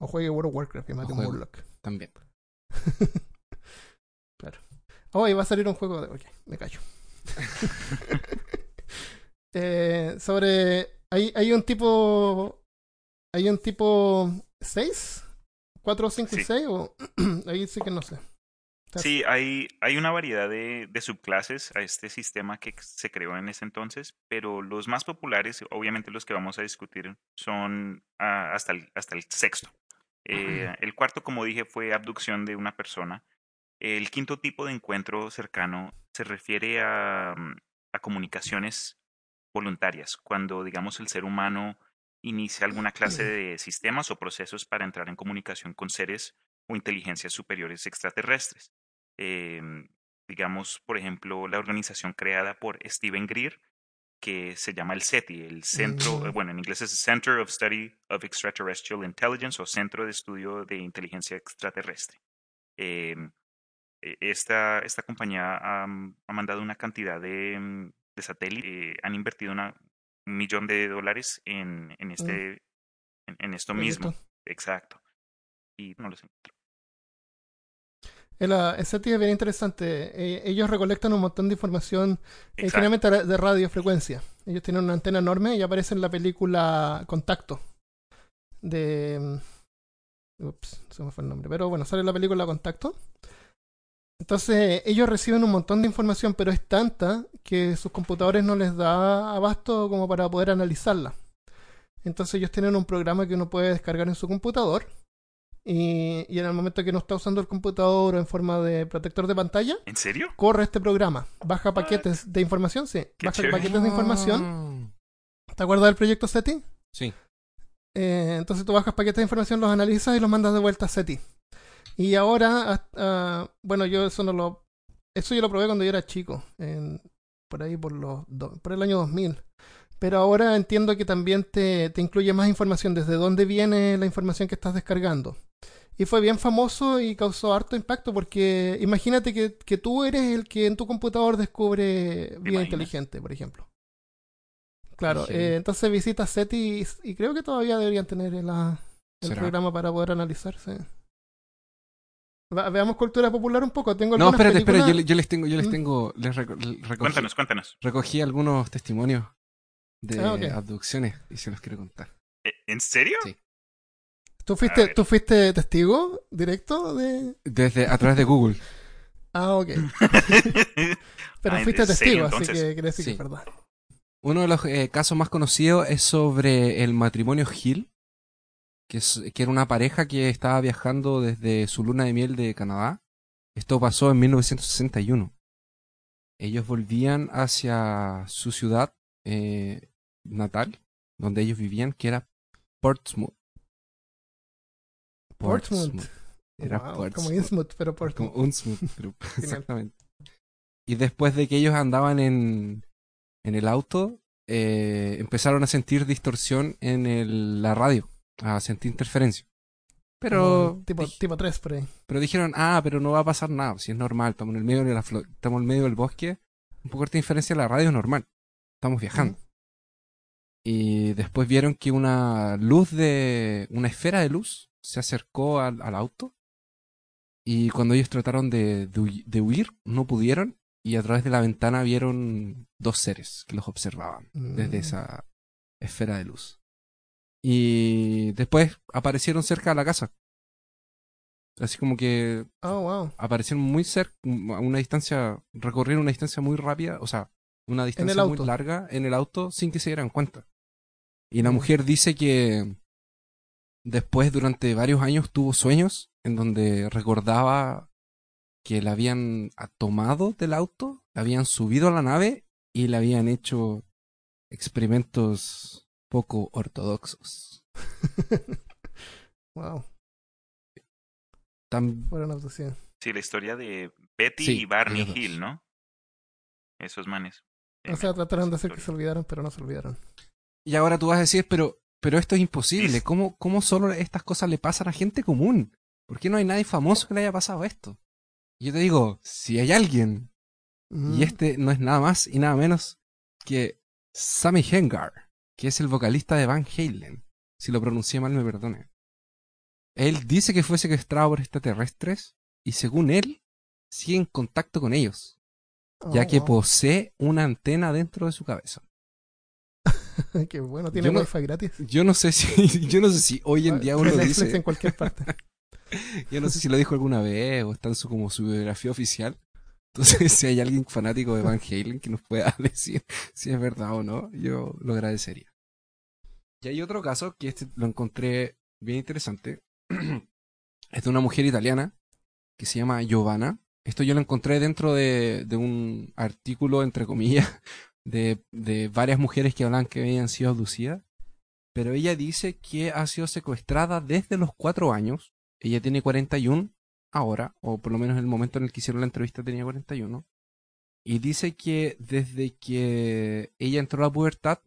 O juegue World of Warcraft y mate O un juegue. Murloc. también. (laughs) claro. Oh, y va a salir un juego de... Ok, me callo. (laughs) Eh, sobre... Hay, hay un tipo... Hay un tipo 6, 4, 5 y Sí. 6 o... (clears throat) Ahí sí que no sé. Sí, hay, hay una variedad de, de subclases a este sistema que se creó en ese entonces, pero los más populares, obviamente los que vamos a discutir, son ah, hasta, el, hasta el sexto. Eh, el cuarto, como dije, fue abducción de una persona. El quinto tipo de encuentro cercano se refiere a, mm, a comunicaciones voluntarias, cuando, digamos, el ser humano inicia alguna clase de sistemas o procesos para entrar en comunicación con seres o inteligencias superiores extraterrestres. Eh, digamos, por ejemplo, la organización creada por Steven Greer, que se llama el SETI, el Centro, Mm. bueno, en inglés es Center of Study of Extraterrestrial Intelligence o Centro de Estudio de Inteligencia Extraterrestre. Eh, eh, esta, esta compañía ha, ha mandado una cantidad de, mm, de satélites, eh, han invertido una, un millón de dólares en, en, este, en, en esto mismo. Exacto. Y no los encuentro. El, ese tío es bien interesante. Eh, ellos recolectan un montón de información, eh, generalmente de radiofrecuencia. Ellos tienen una antena enorme y aparece en la película Contacto. De. mm, Ups, se me fue el nombre. Pero bueno, sale la película Contacto. Entonces, ellos reciben un montón de información, pero es tanta que sus computadores no les da abasto como para poder analizarla. Entonces, ellos tienen un programa que uno puede descargar en su computador. Y, y en el momento que no está usando el computador o en forma de protector de pantalla, ¿En serio? corre este programa. Baja paquetes de información, sí. Qué Baja chévere. paquetes de información. Ah. ¿Te acuerdas del proyecto SETI? Sí. Eh, entonces tú bajas paquetes de información, los analizas y los mandas de vuelta a SETI. Y ahora, hasta- ah, bueno, yo eso no lo. Eso yo lo probé cuando yo era chico, en- por ahí por, los, do- por el año 2000. Pero ahora entiendo que también te, te incluye más información, desde dónde viene la información que estás descargando. Y fue bien famoso y causó harto impacto porque imagínate que, que tú eres el que en tu computador descubre vida imaginas? inteligente, por ejemplo. Claro, eh, entonces visita SETI y, y creo que todavía deberían tener la- el ¿Será? programa para poder analizarse. Va- veamos cultura popular un poco. Tengo No, espérate, espérate, yo, les tengo, yo les ¿Mm? tengo, les reco- recogí, Cuéntanos, cuéntanos. recogí algunos testimonios de Ah, abducciones y se los quiero contar. ¿E- ¿En serio? Sí. ¿Tú fuiste. ¿Tú fuiste testigo directo de...? Desde, a través de Google. Ah, ok. (laughs) Pero Ah, fuiste ¿en serio, testigo, así que quiere decir que Sí. es verdad. Uno de los eh, casos más conocidos es sobre el matrimonio Hill, que, es- que era una pareja que estaba viajando desde su luna de miel de Canadá. Esto pasó en 1961. Ellos volvían hacia su ciudad eh, natal, donde ellos vivían, que era Portsmouth. Portsmouth. Era Wow, Portsmouth. Como Innsmouth, pero Portsmouth. Como Unsmouth, pero- (laughs) exactamente. Y después de que ellos andaban en, en el auto, eh, empezaron a sentir distorsión en el- la radio, a sentir interferencia. Pero, Como tipo, tipo 3 por ahí. pero dijeron, ah, pero no va a pasar nada, si es normal, estamos en el medio de la estamos en medio del bosque, un poco de interferencia en la radio es normal, estamos viajando. Y después vieron que una luz de, una esfera de luz se acercó al, al auto. Y cuando ellos trataron de, de de huir, no pudieron. Y a través de la ventana vieron dos seres que los observaban desde Mm. esa esfera de luz. Y después aparecieron cerca de la casa. Así como que Oh, wow. aparecieron muy cerca, a una distancia, recorrieron una distancia muy rápida, o sea, una distancia muy larga en el auto sin que se dieran cuenta. Y la Mm. mujer dice que después, durante varios años, tuvo sueños en donde recordaba que la habían tomado del auto, la habían subido a la nave y le habían hecho experimentos poco ortodoxos. (laughs) wow. Abducidos. Sí, la historia de Betty Sí, y Barney. Hill, ¿no? Esos manes. O sea, trataron de hacer que se olvidaran, pero no se olvidaron. Y ahora tú vas a decir, pero, pero esto es imposible. ¿Cómo, ¿Cómo solo estas cosas le pasan a gente común? ¿Por qué no hay nadie famoso que le haya pasado esto? Y yo te digo, si hay alguien, Mm. y este no es nada más y nada menos que Sammy Hengar, que es el vocalista de Van Halen. Si lo pronuncié mal, me perdone. Él dice que fue secuestrado por extraterrestres y según él, sigue en contacto con ellos, ya Oh, que wow. posee una antena dentro de su cabeza. (laughs) Qué bueno, tiene no- wifi gratis. Yo no sé si, (laughs) yo no sé si hoy en día uno Netflix dice, en cualquier parte. (laughs) yo no sé si lo dijo alguna vez o está en su como su biografía oficial. Entonces, si hay alguien fanático de Van Halen que nos pueda decir si es verdad o no, yo lo agradecería. Y hay otro caso que este lo encontré bien interesante. (clears throat) es de una mujer italiana que se llama Giovanna. Esto yo lo encontré dentro de, de un artículo, entre comillas, de, de varias mujeres que hablan que habían sido abducidas. Pero ella dice que ha sido secuestrada desde los cuatro años. Ella tiene 41 ahora, o por lo menos en el momento en el que hicieron la entrevista tenía 41. Y dice que desde que ella entró a la pubertad,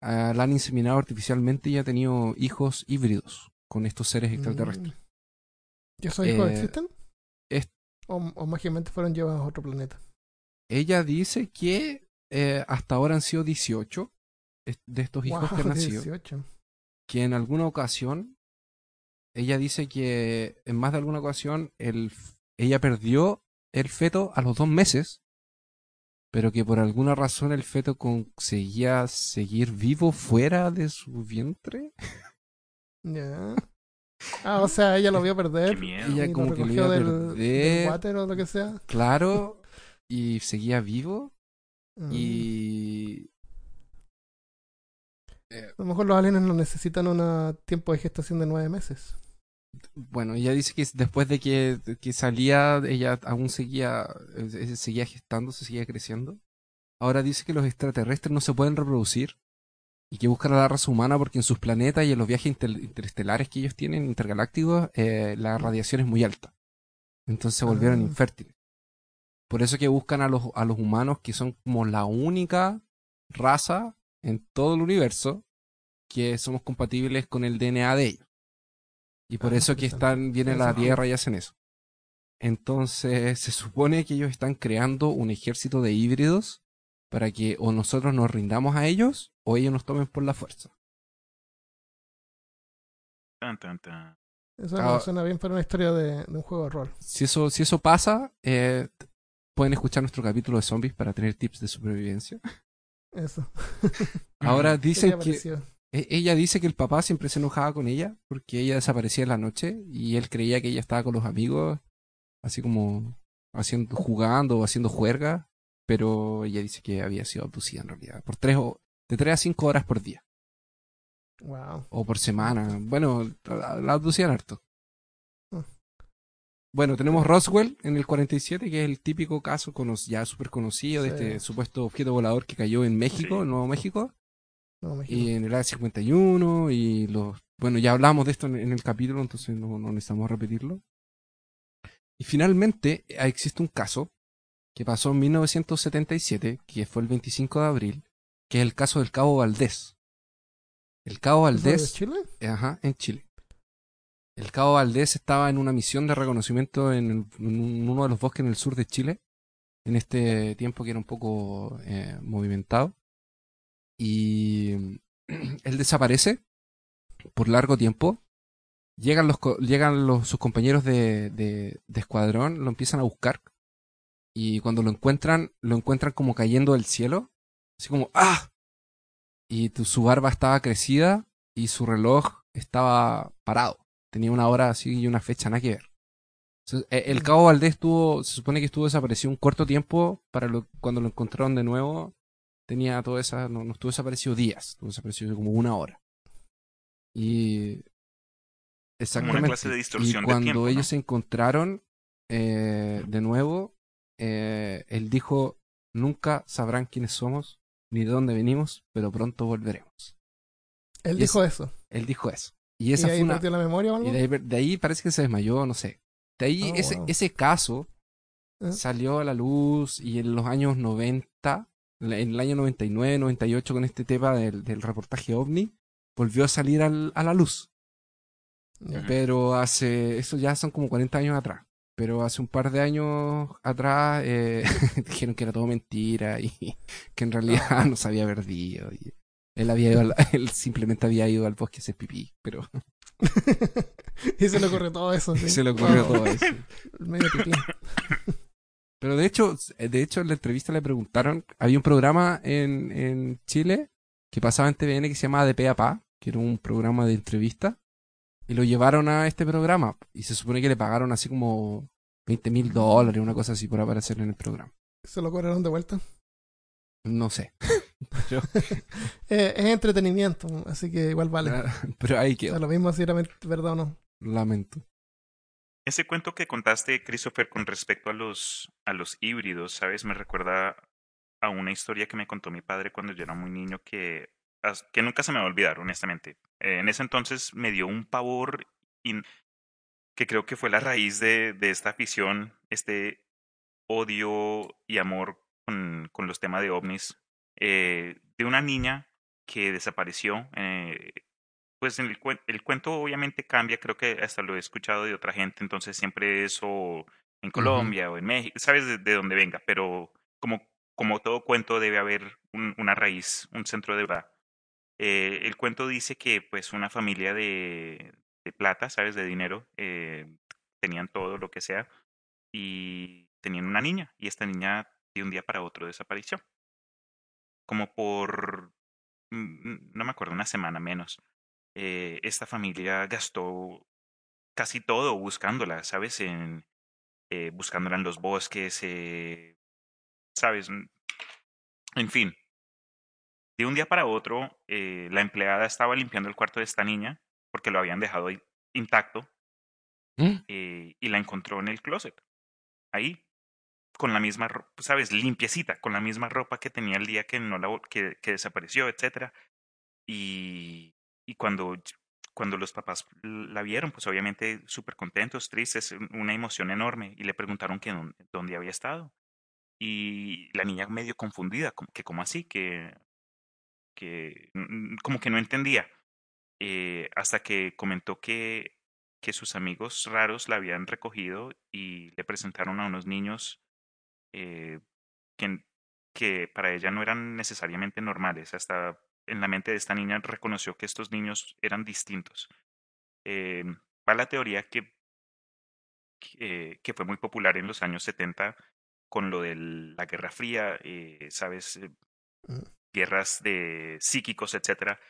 ah, la han inseminado artificialmente y ha tenido hijos híbridos con estos seres extraterrestres. Mm. ¿Y esos hijos Eh, existen? es- ¿O, o mágicamente fueron llevados a otro planeta? Ella dice que eh, hasta ahora han sido 18 es- de estos hijos que han nacido. 18. que en alguna ocasión ella dice que en más de alguna ocasión el, ella perdió el feto a los dos meses, pero que por alguna razón el feto conseguía seguir vivo fuera de su vientre. Ya. Ah, o sea, ella lo vio perder. Qué miedo. Ella y lo como que lo iba a del, perder. del water o lo que sea. Claro, y seguía vivo Mm. y A lo mejor los aliens no necesitan un tiempo de gestación de nueve meses. bueno, ella dice que después de que, que salía, ella aún seguía, eh, eh, seguía gestándose, seguía creciendo. Ahora dice que los extraterrestres no se pueden reproducir y que buscan a la raza humana porque en sus planetas y en los viajes inter- interestelares que ellos tienen, intergalácticos, eh, la radiación es muy alta. Entonces se volvieron Ah. infértiles. Por eso que buscan a los, a los humanos que son como la única raza en todo el universo que somos compatibles con el DNA de ellos. Y por Ah, eso que están, vienen a la. Tierra y hacen eso. Entonces se supone que ellos están creando un ejército de híbridos para que o nosotros nos rindamos a ellos o ellos nos tomen por la fuerza. Tan, tan, tan. Eso Ah. suena bien para una historia de, de un juego de rol. Si eso, si eso pasa, eh, pueden escuchar nuestro capítulo de zombies para tener tips de supervivencia. Eso. (laughs) Ahora ¿Qué dicen que e- ella dice que el papá siempre se enojaba con ella porque ella desaparecía en la noche y él creía que ella estaba con los amigos, así como haciendo, jugando o haciendo juerga, pero ella dice que había sido abducida en realidad por tres o de tres a cinco horas por día. Wow. o por semana. Bueno, la, la abducían harto. Ah. Bueno, tenemos Roswell en el 47, que es el típico caso cono- ya súper conocido de Sí. este supuesto objeto volador que cayó en México, Sí. en Nuevo México, y en el área 51, y los... Bueno, ya hablamos de esto en, en el capítulo, entonces no, no necesitamos repetirlo. Y finalmente eh, existe un caso que pasó en 1977, que fue el 25 de abril, que es el caso del Cabo Valdés. El Cabo ¿Eso es de Valdés... Chile? Ajá, en Chile. El Cabo Valdés estaba en una misión de reconocimiento en, el- en un- uno de los bosques en el sur de Chile, en este tiempo que era un poco eh, movimentado. Y (clears throat) él desaparece por largo tiempo. Llegan, los, llegan los, sus compañeros de, de, de escuadrón, lo empiezan a buscar. Y cuando lo encuentran, lo encuentran como cayendo del cielo. Así como, ¡ah! Y tu- su barba estaba crecida y su reloj estaba parado. Tenía una hora así y una fecha nada que ver. Entonces, e- el Cabo Valdés estuvo, se supone que estuvo desaparecido un corto tiempo para lo, cuando lo encontraron de nuevo. Tenía toda esa, no, no estuvo desaparecido días, estuvo desaparecido como una hora. Y exactamente. clase de distorsión y de cuando ellos se encontraron eh, de nuevo, eh, él dijo: Nunca sabrán quiénes somos ni de dónde venimos, pero pronto volveremos. Él y dijo eso. Él dijo eso. Y ¿Y esa ahí fue una, la memoria o algo? y de ahí, de ahí parece que se desmayó, no sé. De ahí Oh, ese, wow. ese caso ¿Eh? salió a la luz y en los años 90, en el año 99, 98 con este tema del, del reportaje ovni, volvió a salir al- a la luz. Pero hace, eso ya son como 40 años atrás. Pero hace un par de años atrás eh, (laughs) dijeron que era todo mentira y (laughs) que en realidad no se había perdido. Y él, había ido al- (laughs) él simplemente había ido al bosque a hacer pipí, pero (laughs) y se le ocurrió todo eso. (laughs) ¿sí? se le ocurrió Wow. todo eso. Medio pipí. Pero de hecho, de hecho en la entrevista le preguntaron, había un programa en, en Chile que pasaba en TVN que se llamaba De Pe a Pa, que era un programa de entrevista, y lo llevaron a este programa, y se supone que le pagaron así como 20 mil dólares, una cosa así por aparecer en el programa. Se lo cobraron de vuelta. No sé. (laughs) Eh, es entretenimiento, así que igual vale. (laughs) pero ahí O sea, quedó. lo mismo si era verdad o no. Lamento. Ese cuento que contaste, Christopher, con respecto a los, a los híbridos, ¿sabes? Me recuerda a una historia que me contó mi padre cuando yo era muy niño que, que nunca se me va a olvidar, honestamente. Eh, en ese entonces me dio un pavor in- que creo que fue la raíz de, de esta afición, este odio y amor con, con los temas de ovnis, eh, de una niña que desapareció. eh, pues en el, el cuento obviamente cambia, creo que hasta lo he escuchado de otra gente, entonces siempre es o en Colombia o en México, sabes de, de dónde venga, pero como, como todo cuento debe haber un- una raíz, un centro de verdad. Eh, el cuento dice que pues una familia de, de plata, sabes, de dinero, tenían todo lo que sea y tenían una niña y esta niña de un día para otro desapareció. Como por, mm, no me acuerdo, una semana menos eh, esta familia gastó casi todo buscándola, ¿sabes? En, eh, buscándola en los bosques, eh, ¿sabes? Mm, En fin. De un día para otro, la empleada estaba limpiando el cuarto de esta niña porque lo habían dejado intacto ¿Mm? y la encontró en el closet. Ahí. Con la misma ropa, ¿sabes? Limpiecita, con la misma ropa que tenía el día que, no la, que, desapareció, etcétera. Y, y cuando, cuando los papás la vieron, pues obviamente súper contentos, tristes, un- una emoción enorme, y le preguntaron que dónde, había estado. Y la niña medio confundida, como que como así, que, que como que no entendía. Eh, hasta que comentó que, que sus amigos raros la habían recogido y le presentaron a unos niños eh, que, que para ella no eran necesariamente normales. Hasta en la mente de esta niña reconoció que estos niños eran distintos. Eh, va la teoría que, que, que fue muy popular en los años 70 con lo de la Guerra Fría, eh, ¿sabes? Eh, Mm. Guerras de psíquicos, etcétera,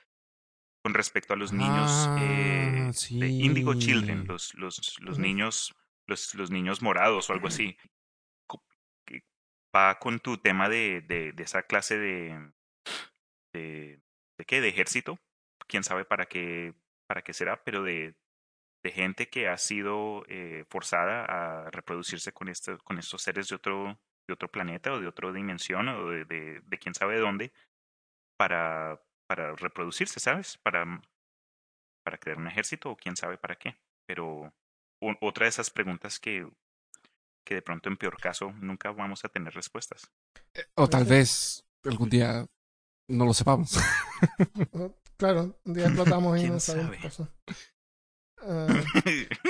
con respecto a los niños eh, Ah, de Indigo. Children, los, los, niños, los, los niños morados o algo así. Va con tu tema de, esa clase de, de, ¿de qué? De ejército, quién sabe para qué, para qué será, pero de, gente que ha sido eh, forzada a reproducirse con, con estos seres de otro, de otro planeta o de otra dimensión o de, quién sabe dónde para, para reproducirse, ¿sabes? Para, para crear un ejército o quién sabe para qué. Pero otra de esas preguntas que, que de pronto en peor caso nunca vamos a tener respuestas. O tal vez algún día no lo sepamos. (laughs) Claro, un día explotamos y ¿Quién no sabemos sabe? qué. (laughs) Ah,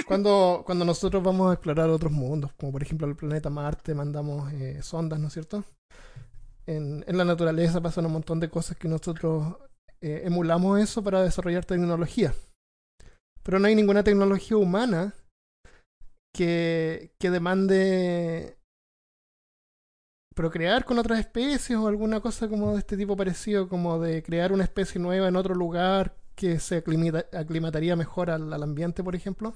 cuando, cuando nosotros vamos a explorar otros mundos, como por ejemplo el planeta Marte, mandamos eh, sondas, ¿no es cierto? En, en la naturaleza pasan un montón de cosas que nosotros eh, emulamos eso para desarrollar tecnología. Pero no hay ninguna tecnología humana que, que demande procrear con otras especies o alguna cosa como de este tipo parecido, como de crear una especie nueva en otro lugar que se aclimataría mejor al, al ambiente, por ejemplo.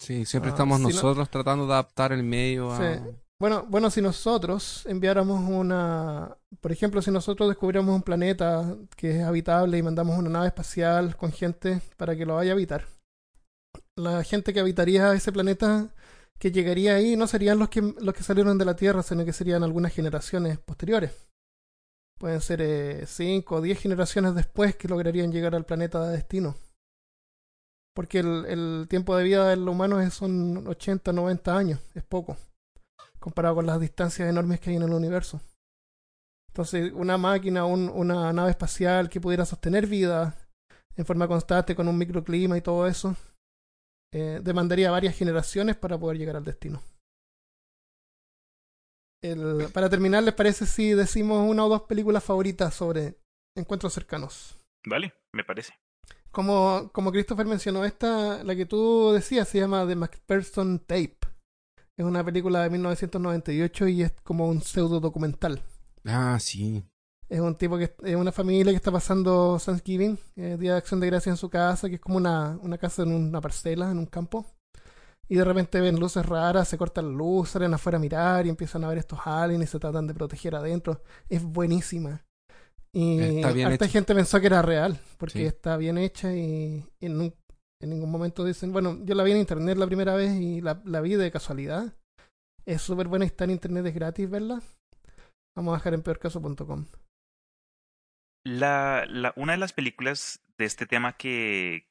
Sí, siempre Ah, estamos si no- nosotros tratando de adaptar el medio a... Sí. Bueno, bueno, si nosotros enviáramos una, por ejemplo, si nosotros descubriéramos un planeta que es habitable y mandamos una nave espacial con gente para que lo vaya a habitar, la gente que habitaría ese planeta que llegaría ahí no serían los que los que salieron de la Tierra, sino que serían algunas generaciones posteriores. Pueden ser 5 o 10 generaciones después que lograrían llegar al planeta de destino. Porque el, tiempo de vida del humano es- son 80, 90 años, es poco comparado con las distancias enormes que hay en el universo. Entonces, una máquina, un- una nave espacial que pudiera sostener vida en forma constante con un microclima y todo eso, eh, demandaría varias generaciones para poder llegar al destino. El- para terminar, ¿les parece si decimos una o dos películas favoritas sobre encuentros cercanos? Vale, me parece. Como, como Christopher mencionó, esta, la que tú decías, se llama The McPherson Tape. Es una película de 1998 y es como un pseudo documental. Ah, sí. Es un tipo que es una familia que está pasando Thanksgiving, eh, Día de Acción de Gracia en su casa, que es como una, una casa en una parcela, en un campo. Y de repente ven luces raras, se cortan la luz, salen afuera a mirar y empiezan a ver estos aliens y se tratan de proteger adentro. Es buenísima. Y hecha. gente pensó que era real, porque Sí. está bien hecha y, y en, un- en ningún momento dicen, bueno, yo la vi en internet la primera vez y la, la vi de casualidad. Es súper buena y está en internet, es gratis verla. Vamos a dejar en peorcaso.com. La, la, una de las películas de este tema que,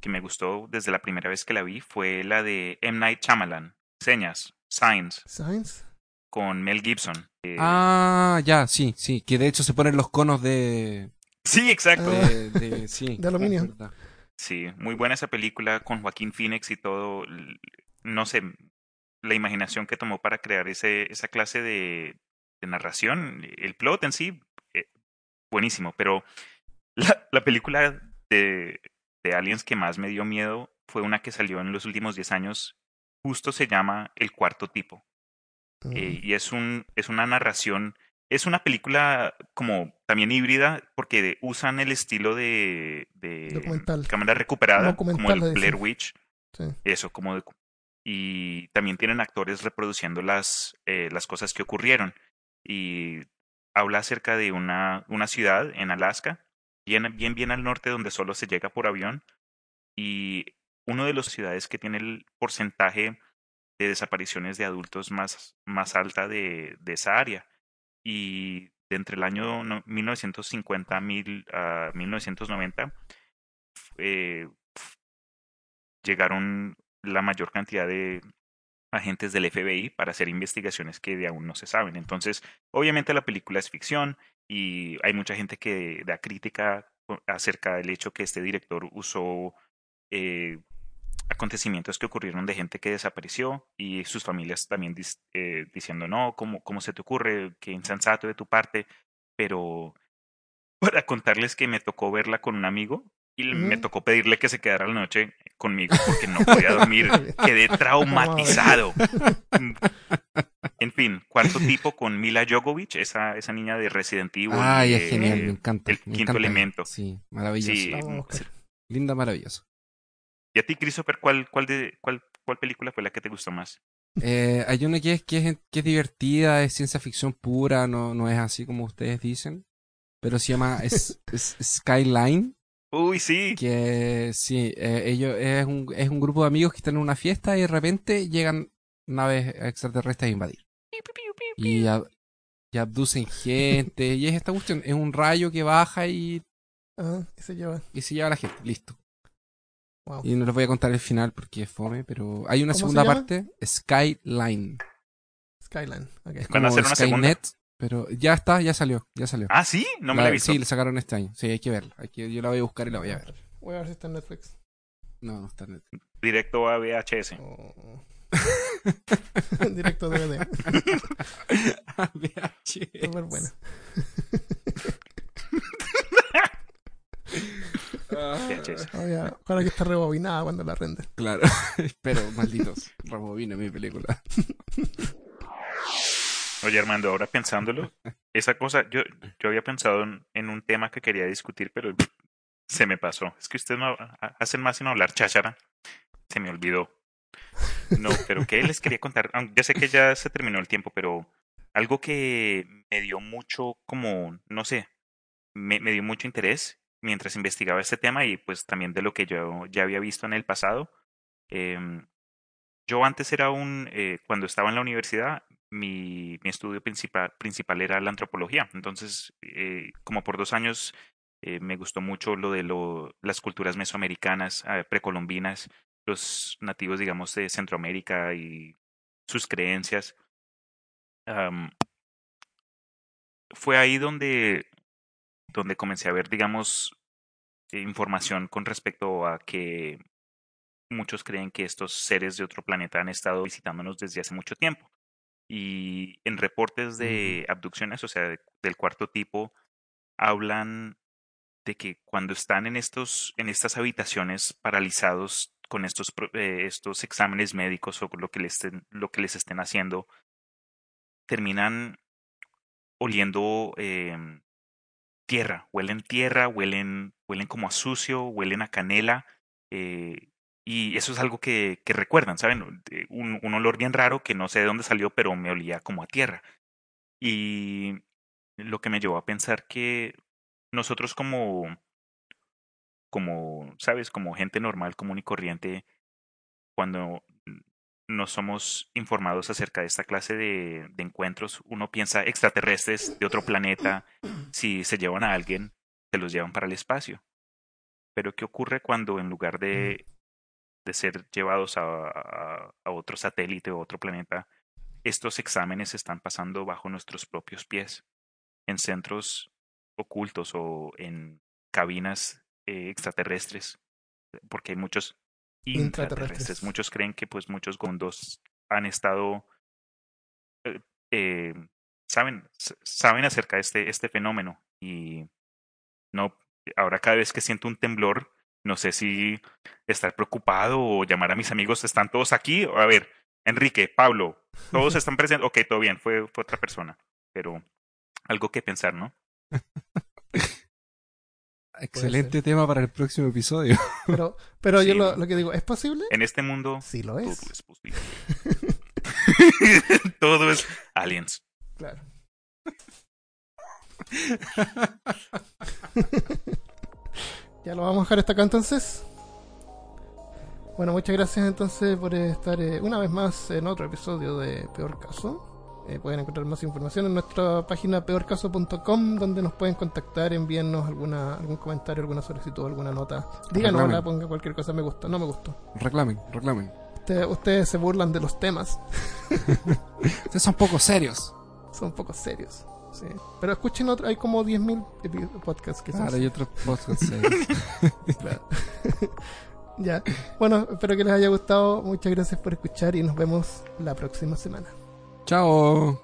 que me gustó desde la primera vez que la vi fue la de M. Night Shyamalan, Señas, Signs, ¿Science? con Mel Gibson. Eh, Ah, ya, sí, sí. Que de hecho se ponen los conos de... Sí, exacto. De, de- sí, (laughs) De aluminio. Sí, muy buena esa película con Joaquín Phoenix y todo. No sé, la imaginación que tomó para crear ese, esa clase de, de narración. El plot en sí, buenísimo, pero la, la película de, de Aliens que más me dio miedo fue una que salió en los últimos 10 años. Justo se llama El Cuarto Tipo. Mm. Eh, y es, un, es una narración, es una película como también híbrida porque usan el estilo de, de Documental. cámara recuperada, como el. Blair Witch, Sí. eso, como de- y también tienen actores reproduciendo las, eh, las cosas que ocurrieron. Y habla acerca de una, una ciudad en Alaska, bien, bien, bien al norte, donde solo se llega por avión. Y una de las ciudades que tiene el porcentaje de desapariciones de adultos más, más alta de, de esa área. Y de entre el año no- 1950 a mil- a 1990 eh, llegaron la mayor cantidad de agentes del FBI para hacer investigaciones que de aún no se saben. Entonces, obviamente la película es ficción y hay mucha gente que da crítica acerca del hecho que este director usó eh, acontecimientos que ocurrieron de gente que desapareció y sus familias también eh, diciendo, no, ¿cómo, ¿cómo se te ocurre? Qué insensato de tu parte. Pero (laughs) para contarles que me tocó verla con un amigo y me tocó pedirle que se quedara la noche conmigo porque no (laughs) podía dormir. Quedé traumatizado. En fin, cuarto tipo con Mila Jovovich, esa, esa niña de Resident Evil. Ay, y, es genial, me encanta. el me quinto encanta. elemento. Sí, maravilloso. Sí, a buscar. Linda, maravilloso. Y a ti, Christopher, ¿cuál, cuál, de, cuál, cuál película fue la que te gustó más? Eh, hay una que es, que es que es divertida, es ciencia ficción pura, no, no es así como ustedes dicen. pero se llama (laughs) es- es- Skyline. Uy, sí. Que sí, eh, ellos es un, es un grupo de amigos que están en una fiesta y de repente llegan naves extraterrestres a invadir. Y, ab- y abducen gente. y es esta cuestión, es un rayo que baja y, Ah, y se lleva. y se lleva a la gente. Listo. Wow. Y no les voy a contar el final porque es fome, pero hay una ¿Cómo se segunda parte, Skyline. Skyline. ok. Como hacer una segunda. Pero ya está, ya salió, ya salió. Ah, sí, no me la he visto. Sí, le sacaron este año. Sí, hay que verla. Hay que, yo la voy a buscar y la voy a ver. Voy a ver si está en Netflix. No, no está en Netflix. Directo a VHS. Oh. (laughs) Directo DVD. (laughs) Súper buena. VHS. Oye, Ojalá que esté rebobinada cuando la rende. Claro, (laughs) espero, malditos. Rebobina mi película. Oye, Armando, ahora pensándolo, esa cosa, yo, yo había pensado en, en un tema que quería discutir, pero (laughs) se me pasó. Es que ustedes no ha- hacen más sin hablar cháchara. Se me olvidó. No, pero ¿qué les quería contar? Aunque Ya sé que ya se terminó el tiempo, pero algo que me dio mucho, como, no sé, me, me dio mucho interés mientras investigaba este tema y pues también de lo que yo ya había visto en el pasado. Em, yo antes era un, eh, cuando estaba en la universidad, mi, estudio principal, principal era la antropología. Entonces, eh, como por dos años, eh, me gustó mucho lo de las culturas mesoamericanas, eh, precolombinas, los nativos, digamos, de Centroamérica y sus creencias. Fue ahí donde, donde comencé a ver, digamos, información con respecto a que muchos creen que estos seres de otro planeta han estado visitándonos desde hace mucho tiempo. Y en reportes de abducciones, o sea, de- del cuarto tipo, hablan de que cuando están en estos, en estas habitaciones paralizados con estos, eh, estos exámenes médicos o lo que les estén, lo que les estén haciendo, terminan oliendo em, tierra, huelen tierra, huelen, huelen como a sucio, huelen a canela, eh, y eso es algo que, que recuerdan, ¿saben? Eh, Un, un olor bien raro que no sé de dónde salió, pero me olía como a tierra. Y lo que me llevó a pensar que nosotros como, como, ¿sabes? Como gente normal, común y corriente, cuando no somos informados acerca de esta clase de, de encuentros, uno piensa extraterrestres de otro planeta, si se llevan a alguien, se los llevan para el espacio. Pero ¿qué ocurre cuando en lugar de, de ser llevados a, a, a otro satélite o otro planeta, estos exámenes están pasando bajo nuestros propios pies, en centros ocultos o en cabinas eh, extraterrestres? Porque hay muchos intraterrestres. Muchos creen que pues muchos gondos han estado eh, eh, saben saben acerca de este este fenómeno y no ahora cada vez que siento un temblor no sé si estar preocupado o llamar a mis amigos están todos aquí a ver Enrique Pablo todos (laughs) están presentes ok todo bien fue fue otra persona pero algo que pensar no (laughs) Excelente tema para el próximo episodio. (laughs) Pero, pero yo lo, lo que digo, ¿es posible? en este mundo Sí lo todo es. es posible todo es aliens Claro. Ya lo vamos a dejar hasta acá entonces. Bueno, muchas gracias entonces por estar eh, una vez más en otro episodio de Peor Caso. Eh, pueden encontrar más información en nuestra página peorcaso.com donde nos pueden contactar, envíennos alguna, algún comentario, alguna solicitud, alguna nota. Díganos, hola, ponga cualquier cosa, me gustó, no me gustó. Reclamen, reclamen. Ustedes, ustedes se burlan de los temas, (laughs) Ustedes son poco serios. son poco serios. Sí. Pero escuchen otro, hay como 10.000 epi- podcasts que son Claro, hay otros podcasts. (laughs) Claro. (laughs) ya. Bueno, espero que les haya gustado. Muchas gracias por escuchar y nos vemos la próxima semana. Chao.